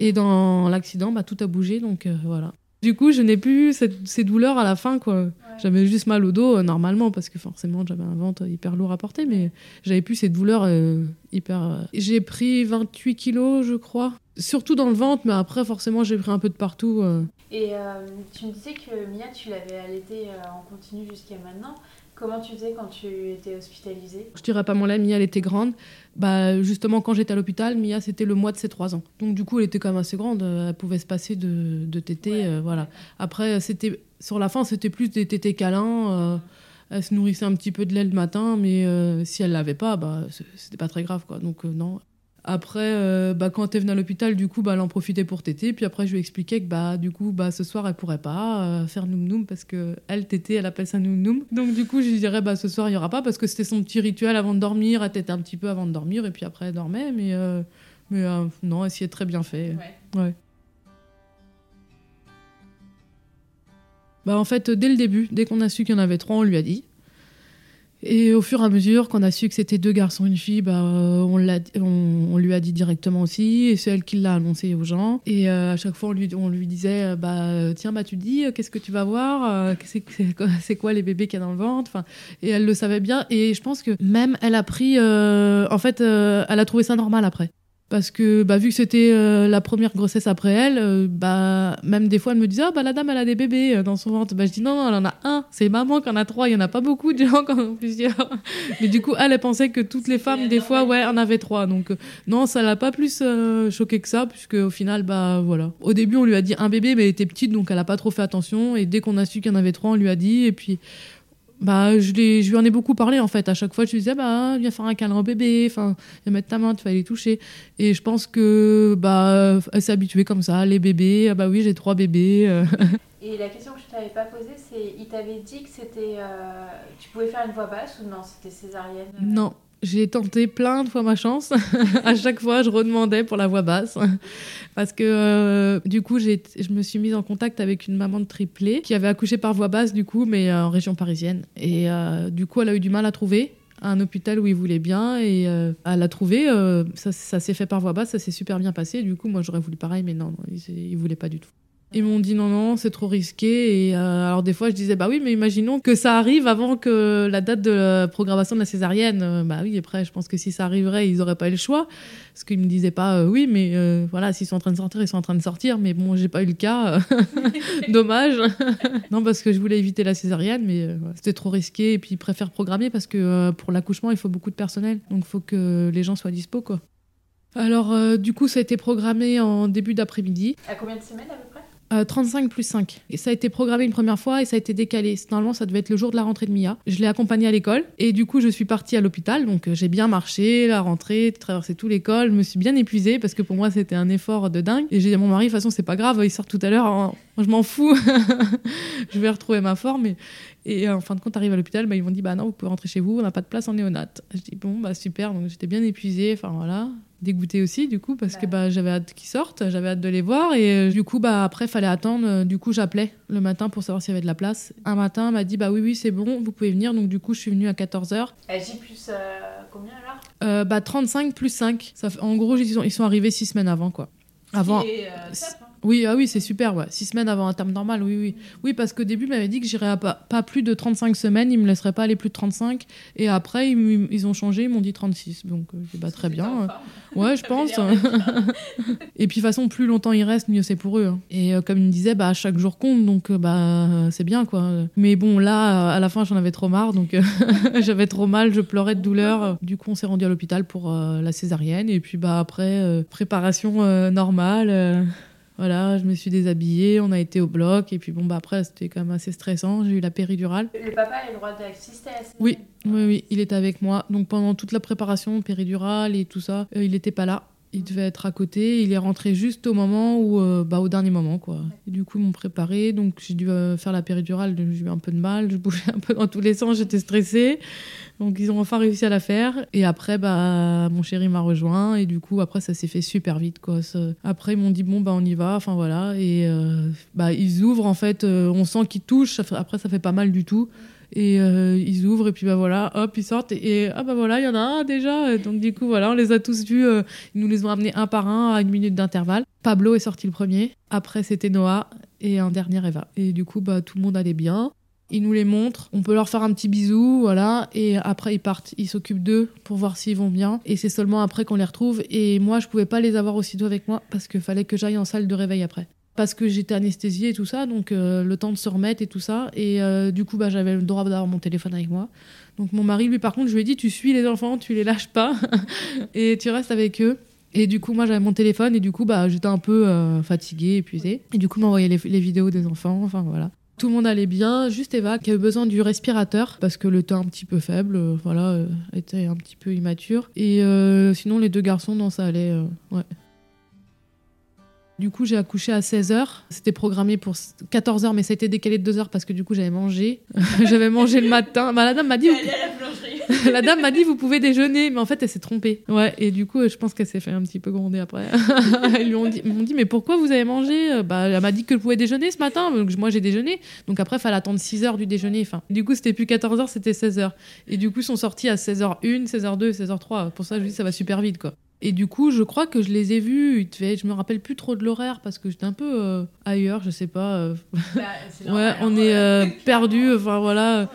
Et dans l'accident, bah, tout a bougé, donc euh, voilà. Du coup, je n'ai plus cette- ces douleurs à la fin, quoi. J'avais juste mal au dos, euh, normalement, parce que forcément, j'avais un ventre hyper lourd à porter, mais j'avais plus ces douleurs euh, hyper... J'ai pris 28 kilos, je crois. Surtout dans le ventre, mais après, forcément, j'ai pris un peu de partout. Et tu me disais que Mia, tu l'avais allaitée en continu jusqu'à maintenant. Comment tu faisais quand tu étais hospitalisée? Je dirais pas mon lait, Mia elle était grande. Bah justement quand j'étais à l'hôpital, Mia c'était le mois de ses 3 ans. Donc du coup elle était quand même assez grande, elle pouvait se passer de, de tétés, Ouais. euh, voilà. Après c'était sur la fin c'était plus des tétés câlins. euh, elle se nourrissait un petit peu de lait le matin, mais euh, si elle l'avait pas, bah c'était pas très grave quoi. Donc euh, non. Après, euh, bah, quand elle venait à l'hôpital, du coup, bah, elle en profitait pour téter. Puis après, je lui expliquais que bah, du coup, bah, ce soir, elle pourrait pas euh, faire noum noum parce que elle tétée, elle appelle ça noum noum. Donc du coup, je lui dirais bah, ce soir, il y aura pas parce que c'était son petit rituel avant de dormir. Elle tétait un petit peu avant de dormir et puis après, elle dormait. Mais, euh, mais non, elle s'y est très bien fait. Ouais. Ouais. Bah, en fait, dès le début, dès qu'on a su qu'il y en avait trois, on lui a dit. Et au fur et à mesure qu'on a su que c'était deux garçons et une fille, bah, euh, on, l'a, on, lui a dit directement aussi. Et c'est elle qui l'a annoncé aux gens. Et euh, à chaque fois, on lui, on lui disait euh, bah, Tiens, bah, tu dis, qu'est-ce que tu vas voir c'est, quoi, les bébés qu'il y a dans le ventre enfin, Et elle le savait bien. Et je pense que même elle a pris. en fait, elle a trouvé ça normal après. Parce que bah, vu que c'était euh, la première grossesse après elle, euh, bah, même des fois elle me disait ah, bah, la dame elle a des bébés euh, dans son ventre. Bah, je dis non, non, elle en a un. C'est maman qui en a trois. Il y en a pas beaucoup de gens qui en ont plusieurs. Mais du coup, elle, pensait que toutes les femmes, des fois, ouais, en avaient trois. Donc non, ça l'a pas plus choqué que ça, puisque au final, bah voilà. Au début, on lui a dit un bébé, mais elle était petite, donc elle a pas trop fait attention. Et dès qu'on a su qu'il y en avait trois, on lui a dit. Et puis bah, je, lui en ai beaucoup parlé en fait. À chaque fois, je lui disais, bah, viens faire un câlin au bébé, enfin, viens mettre ta main, tu vas les toucher. Et je pense que, bah, elle s'est habituée comme ça. Les bébés, ah bah oui, j'ai trois bébés. euh. Et la question que je t'avais pas posée, c'est il t'avait dit que c'était. euh, tu pouvais faire une voix basse ou non? C'était césarienne euh, Non, j'ai tenté plein de fois ma chance. à chaque fois, je redemandais pour la voix basse. Parce que, euh, du coup, je me suis mise en contact avec une maman de triplé qui avait accouché par voix basse, du coup, mais euh, en région parisienne. Et euh, du coup, elle a eu du mal à trouver un hôpital où il voulait bien et elle a trouvé ça, s'est fait par voix basse ça s'est super bien passé du coup moi j'aurais voulu pareil mais non, ils, ils voulaient pas du tout ils m'ont dit non, non, c'est trop risqué. Et euh, alors des fois, je disais bah oui, mais imaginons que ça arrive avant que la date de la programmation de la césarienne. Euh, bah oui, après, je pense que si ça arriverait, ils auraient pas eu le choix. Parce qu'ils me disaient pas euh, oui, mais euh, voilà, s'ils sont en train de sortir, ils sont en train de sortir. Mais bon, j'ai pas eu le cas. Dommage. non, parce que je voulais éviter la césarienne, mais euh, c'était trop risqué. Et puis, ils préfèrent programmer parce que euh, pour l'accouchement, il faut beaucoup de personnel. Donc, il faut que les gens soient dispo, quoi. Alors, euh, du coup, ça a été programmé en début d'après-midi. À combien de semaines à peu près? Euh, 35 plus 5. Et ça a été programmé une première fois et ça a été décalé. Normalement, ça devait être le jour de la rentrée de Mia. Je l'ai accompagnée à l'école et du coup, je suis partie à l'hôpital. Donc, euh, j'ai bien marché, la rentrée, traversé tout l'école. Je me suis bien épuisée parce que pour moi, c'était un effort de dingue. Et j'ai dit à mon mari, de toute façon, c'est pas grave, il sort tout à l'heure. hein. Je m'en fous. je vais retrouver ma forme. Et, et euh, en fin de compte, arrive à l'hôpital, bah, ils m'ont dit, bah non, vous pouvez rentrer chez vous, on n'a pas de place en néonate. Je dis, bon, bah super. Donc, j'étais bien épuisée. Enfin, voilà dégoûtée aussi du coup parce que bah, j'avais hâte qu'ils sortent, j'avais hâte de les voir et euh, du coup bah après fallait attendre. Euh, Du coup j'appelais le matin pour savoir s'il y avait de la place. Un matin elle m'a dit bah oui oui c'est bon vous pouvez venir donc du coup je suis venue à 14h. À J plus euh, combien alors? Euh, bah 35 plus 5. Ça fait- en gros ils sont, ils sont arrivés six semaines avant quoi. Avant. Hein. Oui, ah oui, c'est super, ouais. Six semaines avant un terme normal, oui, oui. Oui, parce qu'au début, il m'avait dit que j'irais pas, pas plus de 35 semaines, ils me laisseraient pas aller plus de 35. Et après, ils, ils ont changé, ils m'ont dit 36. Donc, euh, dit, bah, très bien. forme. Ouais, je pense. Et puis, de toute façon, plus longtemps ils restent, mieux c'est pour eux. hein. Et euh, comme il me disait, bah, chaque jour compte, donc euh, bah, euh, c'est bien, quoi. Mais bon, là, euh, à la fin, j'en avais trop marre, donc euh, j'avais trop mal, je pleurais de douleur. Du coup, on s'est rendu à l'hôpital pour euh, la césarienne. Et puis, bah, après, euh, préparation euh, normale. Voilà, je me suis déshabillée, on a été au bloc. Et puis, bon, bah, après, c'était quand même assez stressant. J'ai eu la péridurale. Le papa a le droit d'assister à ces Oui, oui, oui, il était avec moi. Donc pendant toute la préparation péridurale et tout ça, euh, il n'était pas là. Il devait être à côté. Il est rentré juste au moment où, euh, bah, au dernier moment, quoi. Et du coup, ils m'ont préparé. Donc j'ai dû euh, faire la péridurale. J'ai eu un peu de mal. Je bougeais un peu dans tous les sens. J'étais stressée. Donc ils ont enfin réussi à la faire. Et après, bah, mon chéri m'a rejoint. Et du coup, après, ça s'est fait super vite, quoi. Après, ils m'ont dit bon, bah, on y va. Enfin voilà. Et euh, bah, ils ouvrent en fait. on sent qu'ils touchent. Après, ça fait pas mal du tout. Et euh, ils ouvrent et puis bah voilà, hop, ils sortent et, et, ah bah voilà, il y en a un déjà. Donc du coup voilà, on les a tous vus. euh, ils nous les ont amenés un par un à une minute d'intervalle. Pablo est sorti le premier. Après c'était Noah et un dernier Eva. Et du coup bah tout le monde allait bien. Ils nous les montrent, on peut leur faire un petit bisou, voilà, et après ils partent, ils s'occupent d'eux pour voir s'ils vont bien, et c'est seulement après qu'on les retrouve. Et moi, je pouvais pas les avoir aussitôt avec moi parce qu'il fallait que j'aille en salle de réveil après. Parce que j'étais anesthésiée et tout ça, donc euh, le temps de se remettre et tout ça. Et euh, du coup, bah, j'avais le droit d'avoir mon téléphone avec moi. Donc mon mari, lui, par contre, je lui ai dit, tu suis les enfants, tu les lâches pas et tu restes avec eux. Et du coup, moi, j'avais mon téléphone et du coup, bah, j'étais un peu euh, fatiguée, épuisée. Et du coup, m'envoyait les, vidéos des enfants, enfin voilà. Tout le monde allait bien, juste Eva qui avait besoin du respirateur parce que le temps un petit peu faible, voilà, était un petit peu immature. Et sinon, les deux garçons, non, ça allait, ouais. Du coup, j'ai accouché à 16h. C'était programmé pour 14h, mais ça a été décalé de 2h parce que du coup, j'avais mangé. j'avais mangé le matin. Bah, la dame m'a dit, à la dame m'a dit, vous pouvez déjeuner, mais en fait, elle s'est trompée. Ouais, et du coup, je pense qu'elle s'est fait un petit peu gronder après. ils lui ont dit, m'ont dit, mais pourquoi vous avez mangé? Bah, elle m'a dit que je pouvais déjeuner ce matin. Donc, moi, j'ai déjeuné. Donc après, il fallait attendre 6 heures du déjeuner. Enfin, du coup, c'était plus 14 heures, c'était 16 heures. Et du coup, ils sont sortis à 16h01, 16h02, 16h03. Pour ça, je dis, ça va super vite, quoi. Et du coup, je crois que je les ai vus. Je me rappelle plus trop de l'horaire parce que j'étais un peu euh, ailleurs, je sais pas. euh, Bah, Ouais, on est euh, perdu. Enfin voilà.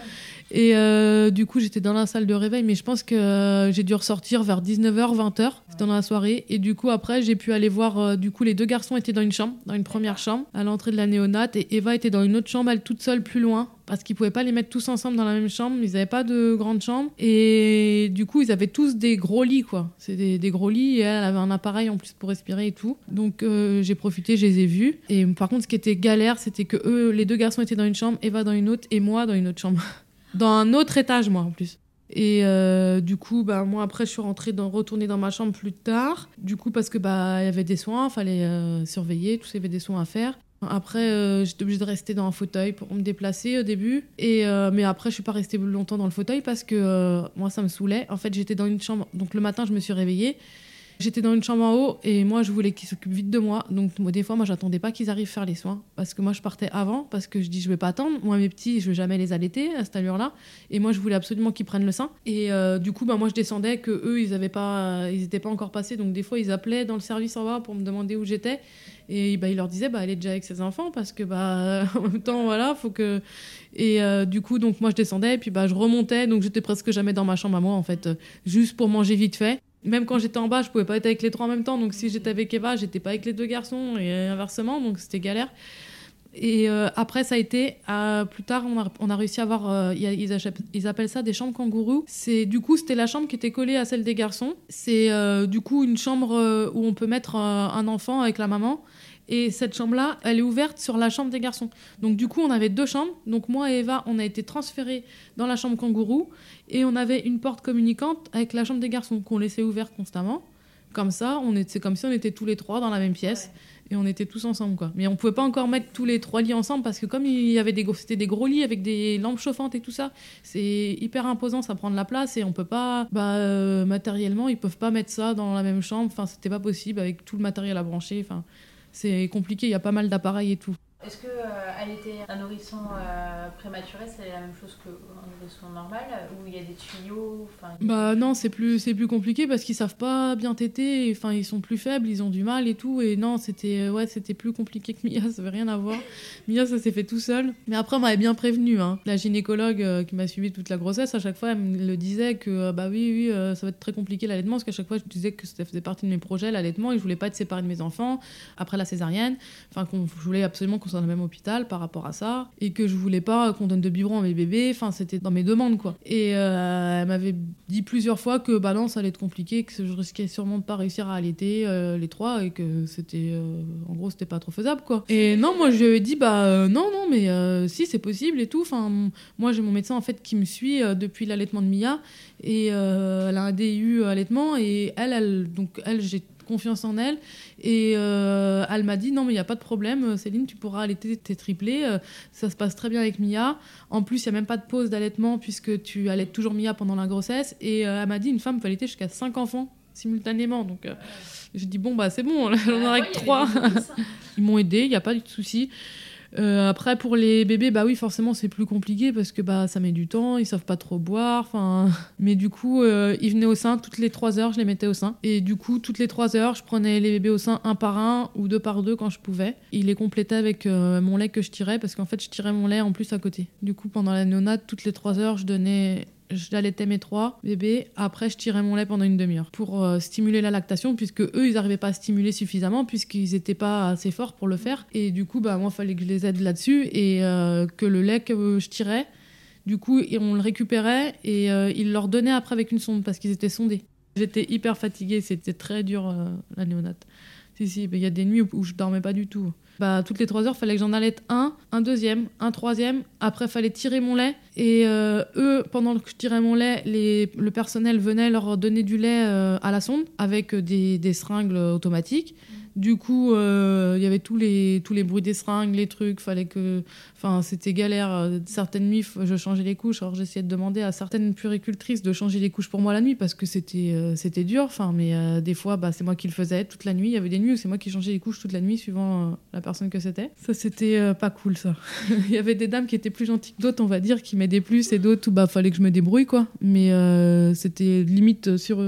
Et euh, du coup, j'étais dans la salle de réveil, mais je pense que euh, j'ai dû ressortir vers 19h, 20h. C'était dans la soirée. Et du coup, après, j'ai pu aller voir. euh, du coup, les deux garçons étaient dans une chambre, dans une première chambre, à l'entrée de la néonate. Et Eva était dans une autre chambre, elle toute seule, plus loin. Parce qu'ils pouvaient pas les mettre tous ensemble dans la même chambre. Ils avaient pas de grande chambre. Et du coup, ils avaient tous des gros lits, quoi. C'est des, gros lits. Et elle avait un appareil en plus pour respirer et tout. Donc, j'ai profité, je les ai vus. Et par contre, ce qui était galère, c'était que eux, les deux garçons étaient dans une chambre, Eva dans une autre, et moi dans une autre chambre. dans un autre étage, moi, en plus. Et euh, du coup, bah, moi, après, je suis rentrée dans, retournée dans ma chambre plus tard. Du coup, parce que bah, il y avait des soins, fallait euh, surveiller, tout ça, il y avait des soins à faire. Après, euh, j'étais obligée de rester dans un fauteuil pour me déplacer au début. Et, mais après, je suis pas restée longtemps dans le fauteuil parce que moi, ça me saoulait. En fait, j'étais dans une chambre. Donc, le matin, je me suis réveillée. J'étais dans une chambre en haut et moi, je voulais qu'ils s'occupent vite de moi. Donc, des fois, moi, j'attendais pas qu'ils arrivent faire les soins parce que moi, je partais avant parce que je dis, je vais pas attendre. Moi, mes petits, je vais jamais les allaiter à cette allure-là. Et moi, je voulais absolument qu'ils prennent le sein. Et euh, du coup, bah, moi, je descendais que eux, ils avaient pas, ils étaient pas encore passés. Donc, des fois, ils appelaient dans le service en bas pour me demander où j'étais. Et bah, il leur disait, bah, elle est déjà avec ses enfants parce que, bah, en même temps, voilà, faut que. Et euh, du coup, donc, moi, je descendais et puis, bah, je remontais. Donc, j'étais presque jamais dans ma chambre à moi, en fait, juste pour manger vite fait. Même quand j'étais en bas, je pouvais pas être avec les trois en même temps. Donc, si j'étais avec Eva, j'étais pas avec les deux garçons et inversement. Donc, c'était galère. Et euh, après, ça a été, euh, plus tard, on a, on a réussi à avoir, euh, ils, achètent- ils appellent ça des chambres kangourous. C'est, du coup, c'était la chambre qui était collée à celle des garçons. C'est du coup une chambre où on peut mettre un enfant avec la maman. Et cette chambre-là, elle est ouverte sur la chambre des garçons. Donc du coup, on avait deux chambres. Donc moi et Eva, on a été transférés dans la chambre kangourou. Et on avait une porte communicante avec la chambre des garçons qu'on laissait ouverte constamment. Comme ça, on c'est comme si on était tous les trois dans la même pièce. Et on était tous ensemble, quoi. Mais on pouvait pas encore mettre tous les trois lits ensemble parce que comme il y avait des c'était des gros lits avec des lampes chauffantes et tout ça, c'est hyper imposant, ça prend de la place et on peut pas, bah, euh, matériellement, ils peuvent pas mettre ça dans la même chambre. Enfin, c'était pas possible avec tout le matériel à brancher. Enfin, c'est compliqué. Il y a pas mal d'appareils et tout. Est-ce que euh, allaiter un nourrisson euh, prématuré, c'est la même chose qu'un nourrisson normal Où il y a des tuyaux Bah non, c'est plus plus compliqué parce qu'ils savent pas bien téter, enfin ils sont plus faibles, ils ont du mal et tout et non, c'était euh, ouais, c'était plus compliqué que Mia, ça avait rien à voir. Mia ça s'est fait tout seul. Mais après on m'avait bien prévenu hein. La gynécologue euh, qui m'a suivi toute la grossesse, à chaque fois elle me le disait que bah oui oui, ça va être très compliqué l'allaitement parce qu'à chaque fois je disais que ça faisait partie de mes projets l'allaitement et je voulais pas être séparée de mes enfants après la césarienne, enfin je voulais absolument qu'on dans le même hôpital par rapport à ça et que je voulais pas qu'on donne de biberon à mes bébés, enfin c'était dans mes demandes quoi. Et euh, elle m'avait dit plusieurs fois que bah non ça allait être compliqué, que je risquais sûrement de pas réussir à allaiter euh, les trois et que c'était euh, en gros c'était pas trop faisable quoi. Et non moi je lui avais dit bah non non mais si c'est possible et tout. Enfin moi j'ai mon médecin en fait qui me suit depuis l'allaitement de Mia et elle a un DU allaitement et elle elle donc elle j'ai confiance en elle. Et euh, elle m'a dit non mais il n'y a pas de problème Céline tu pourras allaiter tes triplés euh, ça se passe très bien avec Mia. En plus il n'y a même pas de pause d'allaitement puisque tu allaites toujours Mia pendant la grossesse. Et euh, elle m'a dit une femme peut allaiter jusqu'à 5 enfants simultanément. Donc euh, j'ai dit bon bah c'est bon j'en ai ouais, avec il y avait 3 des nourrissons. ils m'ont aidé, il n'y a pas de souci. Euh, après, pour les bébés, bah oui, forcément, c'est plus compliqué parce que bah, ça met du temps, ils savent pas trop boire. Mais du coup, euh, ils venaient au sein toutes les 3 heures, je les mettais au sein. Et du coup, toutes les 3 heures, je prenais les bébés au sein un par un ou deux par deux quand je pouvais. Ils les complétaient avec euh, mon lait que je tirais parce qu'en fait, je tirais mon lait en plus à côté. Du coup, pendant la néonate, toutes les 3 heures, je donnais j'allaitais mes trois bébés. Après, je tirais mon lait pendant une demi-heure pour euh, stimuler la lactation, puisque eux, ils n'arrivaient pas à stimuler suffisamment, puisqu'ils n'étaient pas assez forts pour le faire. Et du coup, bah, moi, il fallait que je les aide là-dessus et euh, que le lait que je tirais, du coup, on le récupérait et euh, ils leur donnaient après avec une sonde parce qu'ils étaient sondés. J'étais hyper fatiguée, c'était très dur la néonate. Si, si, il y a des nuits où je dormais pas du tout. Bah, toutes les trois heures, fallait que j'en allaite un, un deuxième, un troisième. Après, fallait tirer mon lait. Et euh, eux, pendant que je tirais mon lait, les, le personnel venait leur donner du lait euh, à la sonde avec des, des seringues automatiques. Du coup, euh, il y avait tous les, tous les bruits des seringues, les trucs, fallait que. Enfin, c'était galère. Certaines nuits, je changeais les couches. Alors, j'essayais de demander à certaines puricultrices de changer les couches pour moi la nuit parce que c'était euh, c'était dur. Enfin, mais euh, des fois, bah, c'est moi qui le faisais toute la nuit. Il y avait des nuits où c'est moi qui changeais les couches toute la nuit, suivant la personne que c'était. Ça, c'était pas cool, ça. Il y avait des dames qui étaient plus gentilles que d'autres, on va dire, qui m'aidaient plus et d'autres où bah, fallait que je me débrouille, quoi. Mais c'était limite sur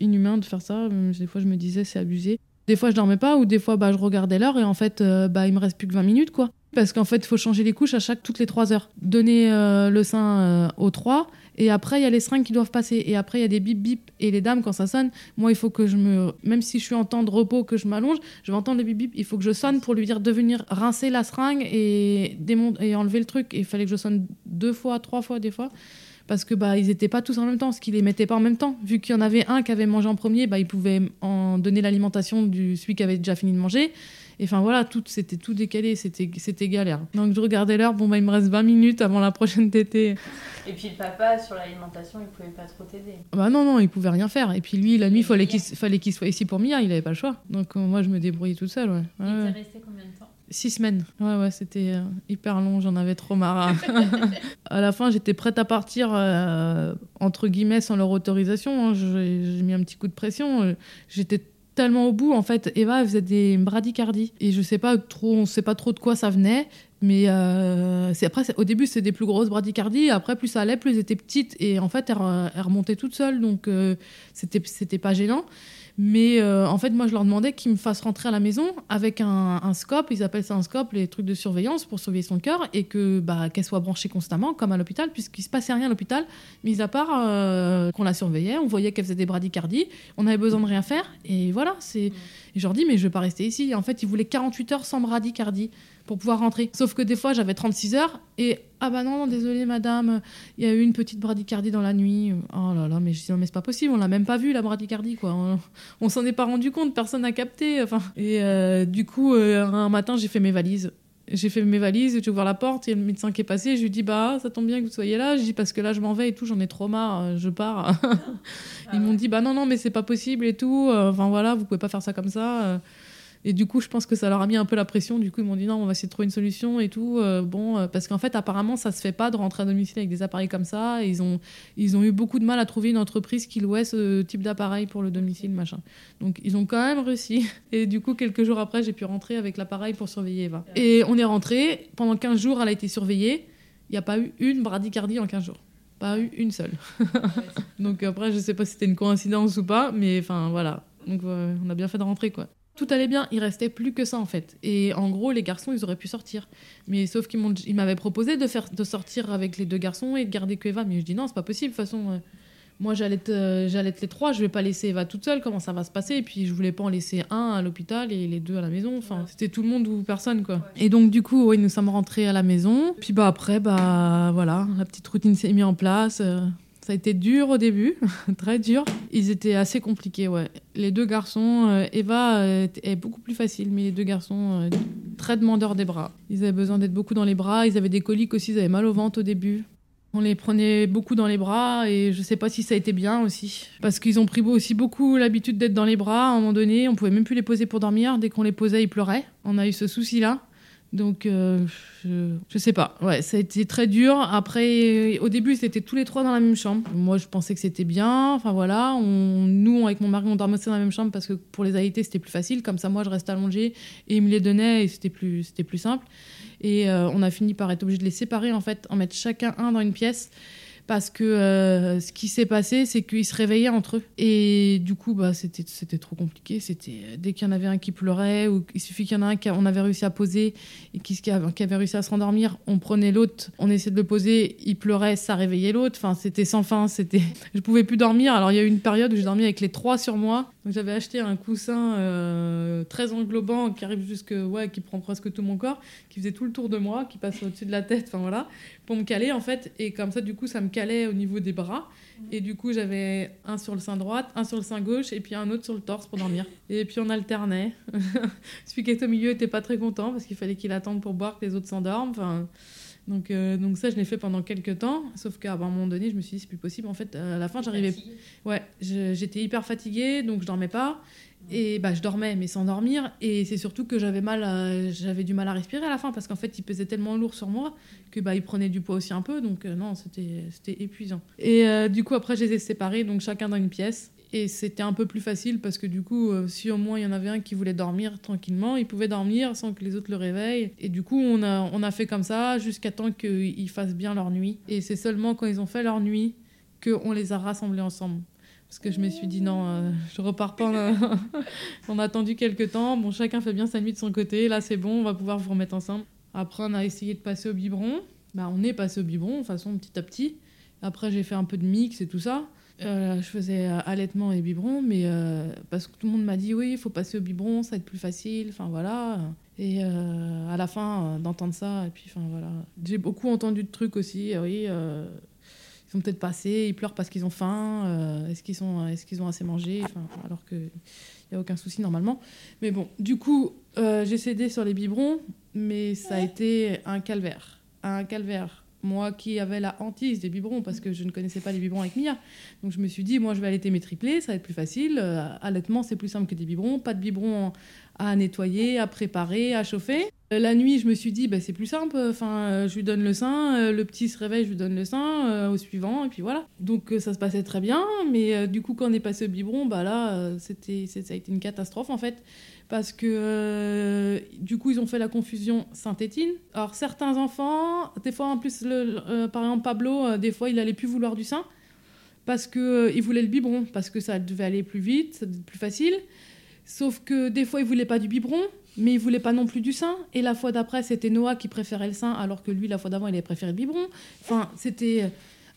inhumain de faire ça. Des fois, je me disais, c'est abusé. Des fois, je dormais pas, ou des fois, bah, je regardais l'heure et en fait, euh, bah, il me reste plus que 20 minutes, quoi. Parce qu'en fait, il faut changer les couches à chaque toutes les 3 heures. Donner euh, le sein euh, aux 3, et après, il y a les seringues qui doivent passer. Et après, il y a des bip bip. Et les dames, quand ça sonne, moi, il faut que je me. Même si je suis en temps de repos, que je m'allonge, je vais entendre les bip bip. Il faut que je sonne pour lui dire de venir rincer la seringue et, et enlever le truc. Et il fallait que je sonne deux fois, trois fois, des fois parce que bah ils étaient pas tous en même temps, ce qu'ils les mettaient pas en même temps. Vu qu'il y en avait un qui avait mangé en premier, bah ils pouvaient en donner l'alimentation du celui qui avait déjà fini de manger. Et enfin voilà, tout c'était tout décalé, c'était c'était galère. Donc je regardais l'heure, bon bah il me reste 20 minutes avant la prochaine tétée. Et puis le papa sur l'alimentation, il pouvait pas trop t'aider. Bah non non, il pouvait rien faire. Et puis lui la nuit, il fallait qu'il fallait qu'il soit ici pour Mia, il avait pas le choix. Donc euh, moi je me débrouillais toute seule, ouais. ouais il resté combien de temps? Six semaines. Ouais, ouais, c'était euh, hyper long, j'en avais trop marre. à la fin, j'étais prête à partir, euh, entre guillemets, sans leur autorisation. Hein. J'ai mis un petit coup de pression. Euh, j'étais tellement au bout, en fait. Eva, elle faisait des bradycardies. Et je sais pas trop, on sait pas trop de quoi ça venait. Mais c'est après, au début, c'était des plus grosses bradycardies. Après, plus ça allait, plus elles étaient petites. Et en fait, elles, remontaient toutes seules. Donc, c'était c'était pas gênant. Mais euh, en fait, moi, je leur demandais qu'ils me fassent rentrer à la maison avec un, scope, ils appellent ça un scope, les trucs de surveillance pour surveiller son cœur, et que bah, qu'elle soit branchée constamment, comme à l'hôpital, puisqu'il se passait rien à l'hôpital, mis à part euh, qu'on la surveillait, on voyait qu'elle faisait des bradycardies, on avait besoin de rien faire, et voilà. c'est Et je leur dis, mais je vais pas rester ici. en fait, ils voulaient 48 heures sans bradycardie pour pouvoir rentrer. Sauf que des fois, j'avais 36 heures et ah bah non, désolé madame, il y a eu une petite bradycardie dans la nuit. Oh là là, mais je dis non, mais c'est pas possible, on l'a même pas vu la bradycardie quoi. On, s'en est pas rendu compte, personne n'a capté. Enfin, et euh, du coup, euh, un matin, j'ai fait mes valises. J'ai fait mes valises, j'ai ouvert la porte, il y a le médecin qui est passé, je lui dis bah ça tombe bien que vous soyez là, je dis parce que là je m'en vais et tout, j'en ai trop marre, euh, je pars. Ils m'ont dit bah non non mais c'est pas possible et tout, enfin voilà, vous pouvez pas faire ça comme ça. Et du coup, je pense que ça leur a mis un peu la pression. Du coup, ils m'ont dit non, on va essayer de trouver une solution et tout. Euh, bon, euh, parce qu'en fait, apparemment, ça se fait pas de rentrer à domicile avec des appareils comme ça. ils ont, ils ont eu beaucoup de mal à trouver une entreprise qui louait ce type d'appareil pour le domicile, machin. Donc, ils ont quand même réussi. Et du coup, quelques jours après, j'ai pu rentrer avec l'appareil pour surveiller Eva. Et on est rentré. Pendant 15 jours, elle a été surveillée. Il n'y a pas eu une bradycardie en 15 jours. Pas eu une seule. Donc après, je sais pas si c'était une coïncidence ou pas, mais enfin voilà. Donc on a bien fait de rentrer quoi tout allait bien, il restait plus que ça en fait. Et en gros, les garçons, ils auraient pu sortir. Mais sauf qu'ils m'avaient proposé de, faire, de sortir avec les deux garçons et de garder que Eva. Mais je dis non, c'est pas possible. De toute façon, euh, moi j'allais euh, être les trois, je vais pas laisser Eva toute seule, comment ça va se passer? Et puis je voulais pas en laisser un à l'hôpital et les deux à la maison. Enfin, c'était tout le monde ou personne quoi. Et donc du coup, oui, nous sommes rentrés à la maison. Puis bah après, bah voilà, la petite routine s'est mise en place. Euh, ça a été dur au début, très dur. Ils étaient assez compliqués, ouais. Les deux garçons, euh, Eva euh, est beaucoup plus facile, mais les deux garçons, euh, très demandeurs des bras. Ils avaient besoin d'être beaucoup dans les bras, ils avaient des coliques aussi, ils avaient mal au ventre au début. On les prenait beaucoup dans les bras et je sais pas si ça a été bien aussi. Parce qu'ils ont pris aussi beaucoup l'habitude d'être dans les bras. À un moment donné, on pouvait même plus les poser pour dormir. Dès qu'on les posait, ils pleuraient. On a eu ce souci-là. Donc, euh, je, je, sais pas. Ouais, ça a été très dur. Après, au début, c'était tous les trois dans la même chambre. Moi, je pensais que c'était bien. Enfin, voilà. On, nous, avec mon mari, on dormait dans la même chambre parce que pour les AIT, c'était plus facile. Comme ça, moi, je restais allongée et il me les donnait et c'était plus, c'était plus simple. Et euh, on a fini par être obligé de les séparer, en fait, en mettre chacun un dans une pièce parce que euh, ce qui s'est passé, c'est qu'ils se réveillaient entre eux. Et du coup, bah, c'était, trop compliqué. C'était euh, dès qu'il y en avait un qui pleurait, ou il suffit qu'il y en a un qu'on avait réussi à poser et qui, qui avait réussi à se rendormir, on prenait l'autre, on essayait de le poser, il pleurait, ça réveillait l'autre. Enfin, c'était sans fin. C'était, je pouvais plus dormir. Alors il y a eu une période où j'ai dormi avec les trois sur moi. Donc j'avais acheté un coussin euh, très englobant qui arrive jusque, ouais, qui prend presque tout mon corps, qui faisait tout le tour de moi, qui passe au-dessus de la tête. Enfin voilà, pour me caler en fait. Et comme ça, du coup, ça me au niveau des bras. Et du coup, j'avais un sur le sein droit, un sur le sein gauche, et puis un autre sur le torse pour dormir. Et puis on alternait. Celui qui était au milieu était pas très content parce qu'il fallait qu'il attende pour boire que les autres s'endorment. Enfin, donc, euh, donc ça, je l'ai fait pendant quelques temps. Sauf qu'à un moment donné, je me suis dit, c'est plus possible. En fait, à la fin, j'arrivais. Ouais, j'étais hyper fatiguée, donc je dormais pas. Et bah, je dormais, mais sans dormir. Et c'est surtout que j'avais mal, j'avais du mal à respirer à la fin parce qu'en fait, il pesait tellement lourd sur moi que bah, il prenait du poids aussi un peu. Donc euh, non, c'était, c'était épuisant. Et euh, du coup, après, je les ai séparés, donc chacun dans une pièce. Et c'était un peu plus facile parce que du coup, euh, si au moins il y en avait un qui voulait dormir tranquillement, il pouvait dormir sans que les autres le réveillent. Et du coup, on a, on a fait comme ça jusqu'à temps qu'ils fassent bien leur nuit. Et c'est seulement quand ils ont fait leur nuit qu'on les a rassemblés ensemble. Parce que je me suis dit non, euh, je repars pas. on a attendu quelques temps. Bon, chacun fait bien sa nuit de son côté. Là, c'est bon, on va pouvoir vous remettre ensemble. Après, on a essayé de passer au biberon. Bah, on est passé au biberon, de façon petit à petit. Après, j'ai fait un peu de mix et tout ça. Euh, je faisais euh, allaitement et biberon, mais parce que tout le monde m'a dit oui, il faut passer au biberon, ça va être plus facile. Enfin voilà. Et à la fin, d'entendre ça, et puis enfin voilà. J'ai beaucoup entendu de trucs aussi. Oui ils sont peut-être passés, ils pleurent parce qu'ils ont faim, euh, est-ce qu'ils sont, est-ce qu'ils ont assez mangé, enfin, alors qu'il n'y a aucun souci normalement. Mais bon, du coup, euh, j'ai cédé sur les biberons, mais ça a été un calvaire, un calvaire. Moi qui avais la hantise des biberons parce que je ne connaissais pas les biberons avec Mia. Donc je me suis dit, moi je vais allaiter mes triplés, ça va être plus facile. Euh, allaitement, c'est plus simple que des biberons. Pas de biberons à nettoyer, à préparer, à chauffer. Euh, la nuit, je me suis dit, bah, c'est plus simple. Enfin, euh, je lui donne le sein, euh, le petit se réveille, je lui donne le sein au suivant, et puis voilà. Donc ça se passait très bien, mais du coup, quand on est passé au biberon, bah là, c'était, ça a été une catastrophe en fait, parce que du coup, ils ont fait la confusion synthétine. Alors certains enfants, des fois en plus, le, par exemple Pablo, des fois, il allait plus vouloir du sein parce que il voulait le biberon, parce que ça devait aller plus vite, plus facile. Sauf que des fois, il voulait pas du biberon, mais il voulait pas non plus du sein. Et la fois d'après, c'était Noah qui préférait le sein, alors que lui, la fois d'avant, il avait préféré le biberon. Enfin, c'était euh,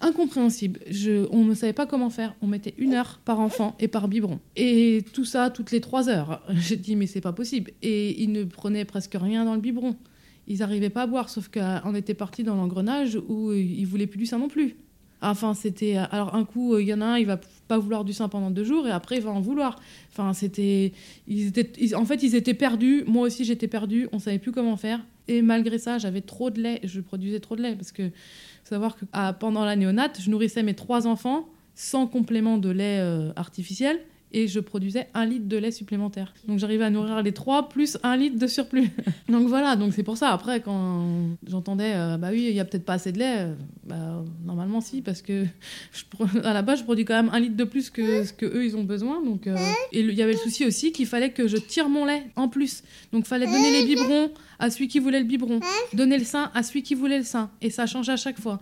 incompréhensible. Je, on ne savait pas comment faire. On mettait une heure par enfant et par biberon. Et tout ça toutes les trois heures. J'ai dit, mais c'est pas possible. Et ils ne prenaient presque rien dans le biberon. Ils n'arrivaient pas à boire, sauf qu'on était parti dans l'engrenage où ils voulaient plus du sein non plus. Enfin, c'était. Alors, un coup, il y en a un, il va pas vouloir du sein pendant deux jours, et après, il va en vouloir. Enfin, c'était. Ils étaient... En fait, ils étaient perdus. Moi aussi, j'étais perdue. On savait plus comment faire. Et malgré ça, j'avais trop de lait. Je produisais trop de lait. Parce que, faut savoir que ah, pendant la néonate, je nourrissais mes trois enfants sans complément de lait euh, artificiel et je produisais un litre de lait supplémentaire. Donc j'arrivais à nourrir les trois plus un litre de surplus. donc voilà, donc c'est pour ça. Après, quand j'entendais, euh, bah oui, il y a peut-être pas assez de lait, euh, bah, normalement si, parce que à la base, je produis quand même un litre de plus que ce que eux ils ont besoin. Donc euh, et il y avait le souci aussi qu'il fallait que je tire mon lait en plus. Donc fallait donner les biberons à celui qui voulait le biberon, donner le sein à celui qui voulait le sein, et ça changeait à chaque fois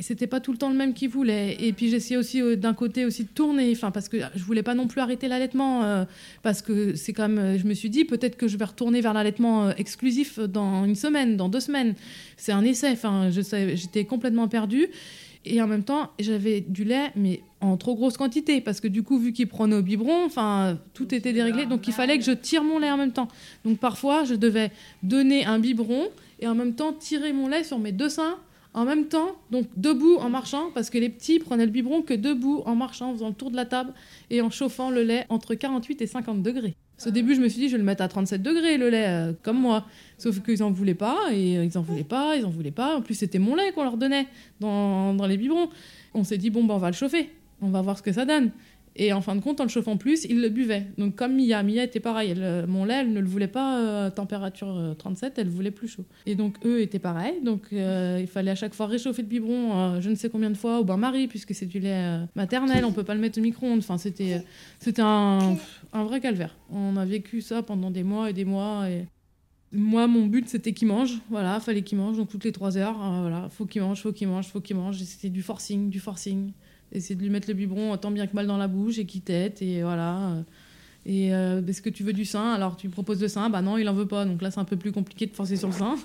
c'était pas tout le temps le même qu'il voulait. Et puis j'essayais aussi euh, d'un côté aussi de tourner, enfin parce que je voulais pas non plus arrêter l'allaitement, euh, parce que c'est quand même, euh, je me suis dit peut-être que je vais retourner vers l'allaitement exclusif dans une semaine, dans deux semaines. C'est un essai. Enfin, j'étais complètement perdue. Et en même temps, j'avais du lait, mais en trop grosse quantité, parce que du coup, vu qu'il prenait au biberon, enfin, tout était déréglé, donc il fallait que je tire mon lait en même temps. Donc parfois, je devais donner un biberon et en même temps tirer mon lait sur mes deux seins en même temps, donc debout en marchant, parce que les petits prenaient le biberon que debout en marchant, en faisant le tour de la table et en chauffant le lait entre 48 et 50 degrés. Au début, je me suis dit, je vais le mettre à 37 degrés, le lait, euh, comme moi. Sauf qu'ils n'en voulaient pas, et euh, ils en voulaient pas, ils en voulaient pas. En plus, c'était mon lait qu'on leur donnait dans, dans les biberons. On s'est dit, bon, ben, on va le chauffer. On va voir ce que ça donne. Et en fin de compte, en le chauffant plus, il le buvait. Donc comme Mia, Mia était pareil. Euh, mon lait, elle ne le voulait pas euh, température 37, euh, elle voulait plus chaud. Et donc eux étaient pareils. Donc il fallait à chaque fois réchauffer le biberon, je ne sais combien de fois, au bain-marie, puisque c'est du lait maternel, on peut pas le mettre au micro-ondes. Enfin, c'était, c'était un, vrai calvaire. On a vécu ça pendant des mois et des mois. Et Moi, mon but, c'était qu'il mange. Voilà, fallait qu'il mange. Donc, toutes les trois heures, euh, voilà, faut qu'il mange, faut qu'il mange, faut qu'il mange. C'était du forcing, du forcing. Essayer de lui mettre le biberon tant bien que mal dans la bouche et qu'il tète. Et voilà. Et euh, est-ce que tu veux du sein? Alors, tu lui proposes le sein? Bah non, il en veut pas. Donc là, c'est un peu plus compliqué de forcer sur le sein.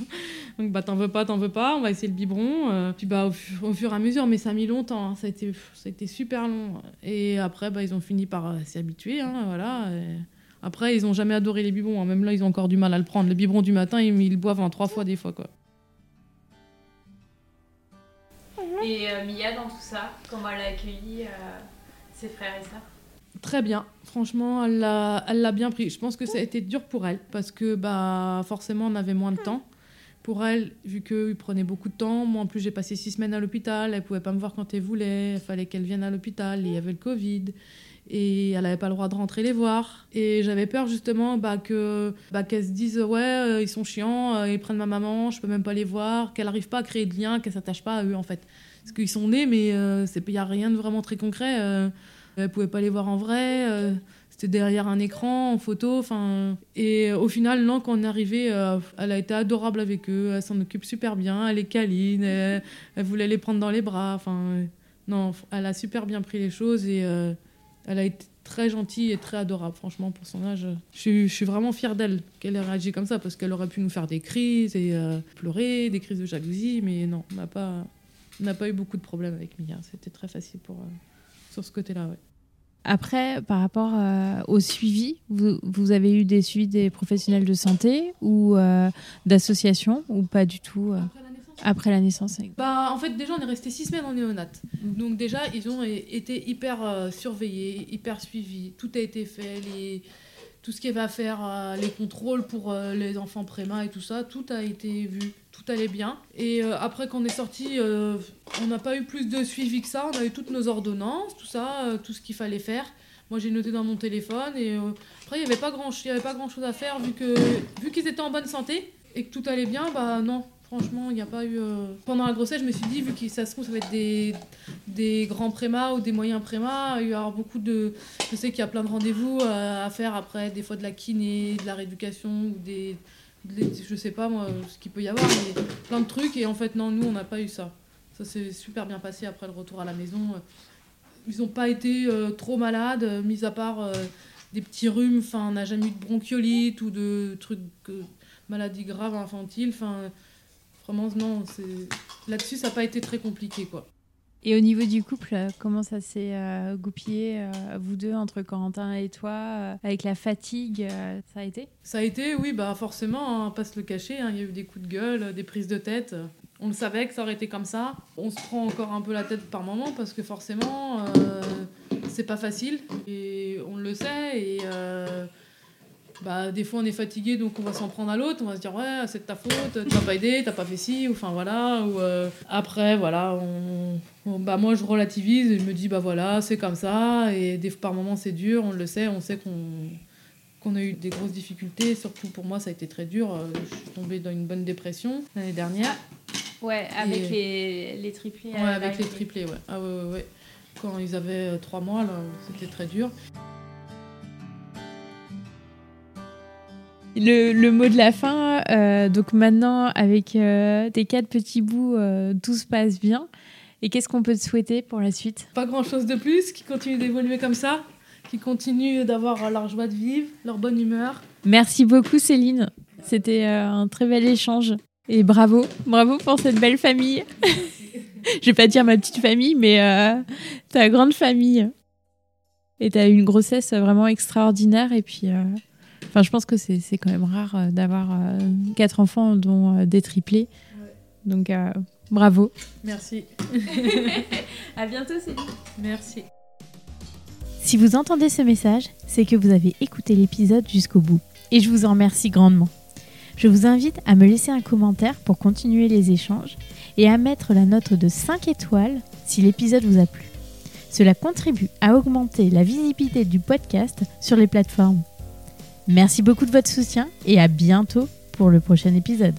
donc, bah, t'en veux pas, t'en veux pas. On va essayer le biberon. Euh, puis, bah, au, fu- au fur et à mesure, mais ça a mis longtemps. hein. Ça, a été, ça a été super long. Et après, bah, ils ont fini par euh, s'y habituer. hein, voilà. Après, ils ont jamais adoré les biberons. hein. Même là, ils ont encore du mal à le prendre. Le biberon du matin, ils, ils le boivent en trois fois des fois. Quoi. Et euh, Mia, dans tout ça, comment elle a accueilli euh, ses frères et sœurs? Très bien. Franchement, elle l'a bien pris. Je pense que ça a été dur pour elle parce que bah, forcément, on avait moins de temps. Pour elle, vu qu'il prenait beaucoup de temps, moi en plus j'ai passé six semaines à l'hôpital, elle pouvait pas me voir quand elle voulait, il fallait qu'elle vienne à l'hôpital, il y avait le Covid, et elle n'avait pas le droit de rentrer les voir. Et j'avais peur justement bah, que bah, qu'elle se dise ouais, euh, ils sont chiants, euh, ils prennent ma maman, je peux même pas les voir, qu'elle n'arrive pas à créer de lien, qu'elle s'attache pas à eux en fait. Parce qu'ils sont nés, mais il n'y a rien de vraiment très concret. euh, elle pouvait pas les voir en vrai. euh, c'était derrière un écran, en photo. Enfin, et au final, non, quand on est arrivé, euh, elle a été adorable avec eux. Elle s'en occupe super bien. Elle est câline. Elle, voulait les prendre dans les bras. Enfin, euh, non, elle a super bien pris les choses et euh, elle a été très gentille et très adorable. Franchement, pour son âge, je suis, vraiment fière d'elle qu'elle ait réagi comme ça parce qu'elle aurait pu nous faire des crises et euh, pleurer, des crises de jalousie, mais non, on n'a pas, n'a pas eu beaucoup de problèmes avec Mia. C'était très facile pour euh, sur ce côté-là. Ouais. Après, par rapport euh, au suivi, vous, vous avez eu des suivis des professionnels de santé ou euh, d'associations ou pas du tout euh, après la naissance Bah, en fait, déjà, on est resté six semaines en néonat. Donc, déjà, ils ont été hyper euh, surveillés, hyper suivis. Tout a été fait. Les... Tout ce avait à faire, euh, les contrôles pour euh, les enfants préma et tout ça, tout a été vu. Tout allait bien. Et euh, après qu'on est sorti, on n'a pas eu plus de suivi que ça. On a eu toutes nos ordonnances, tout ça, tout ce qu'il fallait faire. Moi, j'ai noté dans mon téléphone. Et après, il n'y avait pas grand, y pas grand chose à faire vu vu qu'ils étaient en bonne santé et que tout allait bien. Bah non, franchement, il n'y a pas eu. euh, Pendant la grossesse, je me suis dit vu que ça se trouve, ça va être des des grands prémas ou des moyens prémas, il y aura beaucoup de. Je sais qu'il y a plein de rendez-vous euh, à faire après, des fois de la kiné, de la rééducation ou des. des- je sais pas moi ce qu'il peut y avoir, mais plein de trucs. Et en fait, non, nous, on n'a pas eu ça. Ça s'est super bien passé après le retour à la maison. Ils n'ont pas été euh, trop malades, mis à part des petits rhumes. Enfin, on n'a jamais eu de bronchiolite ou de trucs, maladies graves infantiles. Enfin, non, là-dessus, ça n'a pas été très compliqué, quoi. Et au niveau du couple, euh, comment ça s'est euh, goupillé, euh, vous deux, entre Corentin et toi, euh, avec la fatigue, ça a été? Ça a été, oui, bah forcément, hein, pas se le cacher, hein, il y a eu des coups de gueule, des prises de tête. On le savait que ça aurait été comme ça. On se prend encore un peu la tête par moment parce que forcément, c'est pas facile. Et on le sait. Et bah, des fois, on est fatigué, donc on va s'en prendre à l'autre. On va se dire, ouais, c'est de ta faute, tu m'as pas aidé, t'as pas fait ci, ou enfin voilà. Ou, euh, après, voilà, on, on- bah, moi je relativise et je me dis, bah voilà, c'est comme ça. Et des, par moments, c'est dur, on le sait, on sait qu'on qu'on a eu des grosses difficultés. Surtout pour moi, ça a été très dur. Euh, Je suis tombée dans une bonne dépression l'année dernière. Ouais, avec les, les triplés. Ouais, avec les triplés, ouais. Ah ouais, ouais, ouais. Quand ils avaient euh, trois mois, là, c'était très dur. Le, le mot de la fin, euh, donc maintenant, avec euh, tes quatre petits bouts, euh, tout se passe bien. Et qu'est-ce qu'on peut te souhaiter pour la suite? Pas grand chose de plus, qui continue d'évoluer comme ça, qui continue d'avoir leur joie de vivre, leur bonne humeur. Merci beaucoup Céline, c'était euh, un très bel échange. Et bravo, bravo pour cette belle famille. Je vais pas dire ma petite famille, mais euh, ta grande famille. Et tu as eu une grossesse vraiment extraordinaire. Et puis, euh, enfin, je pense que c'est c'est quand même rare euh, d'avoir euh, quatre enfants, dont euh, des triplés. Donc, euh, bravo. Merci. À bientôt, Céline. Merci. Si vous entendez ce message, c'est que vous avez écouté l'épisode jusqu'au bout. Et je vous en remercie grandement. Je vous invite à me laisser un commentaire pour continuer les échanges et à mettre la note de 5 étoiles si l'épisode vous a plu. Cela contribue à augmenter la visibilité du podcast sur les plateformes. Merci beaucoup de votre soutien et à bientôt pour le prochain épisode.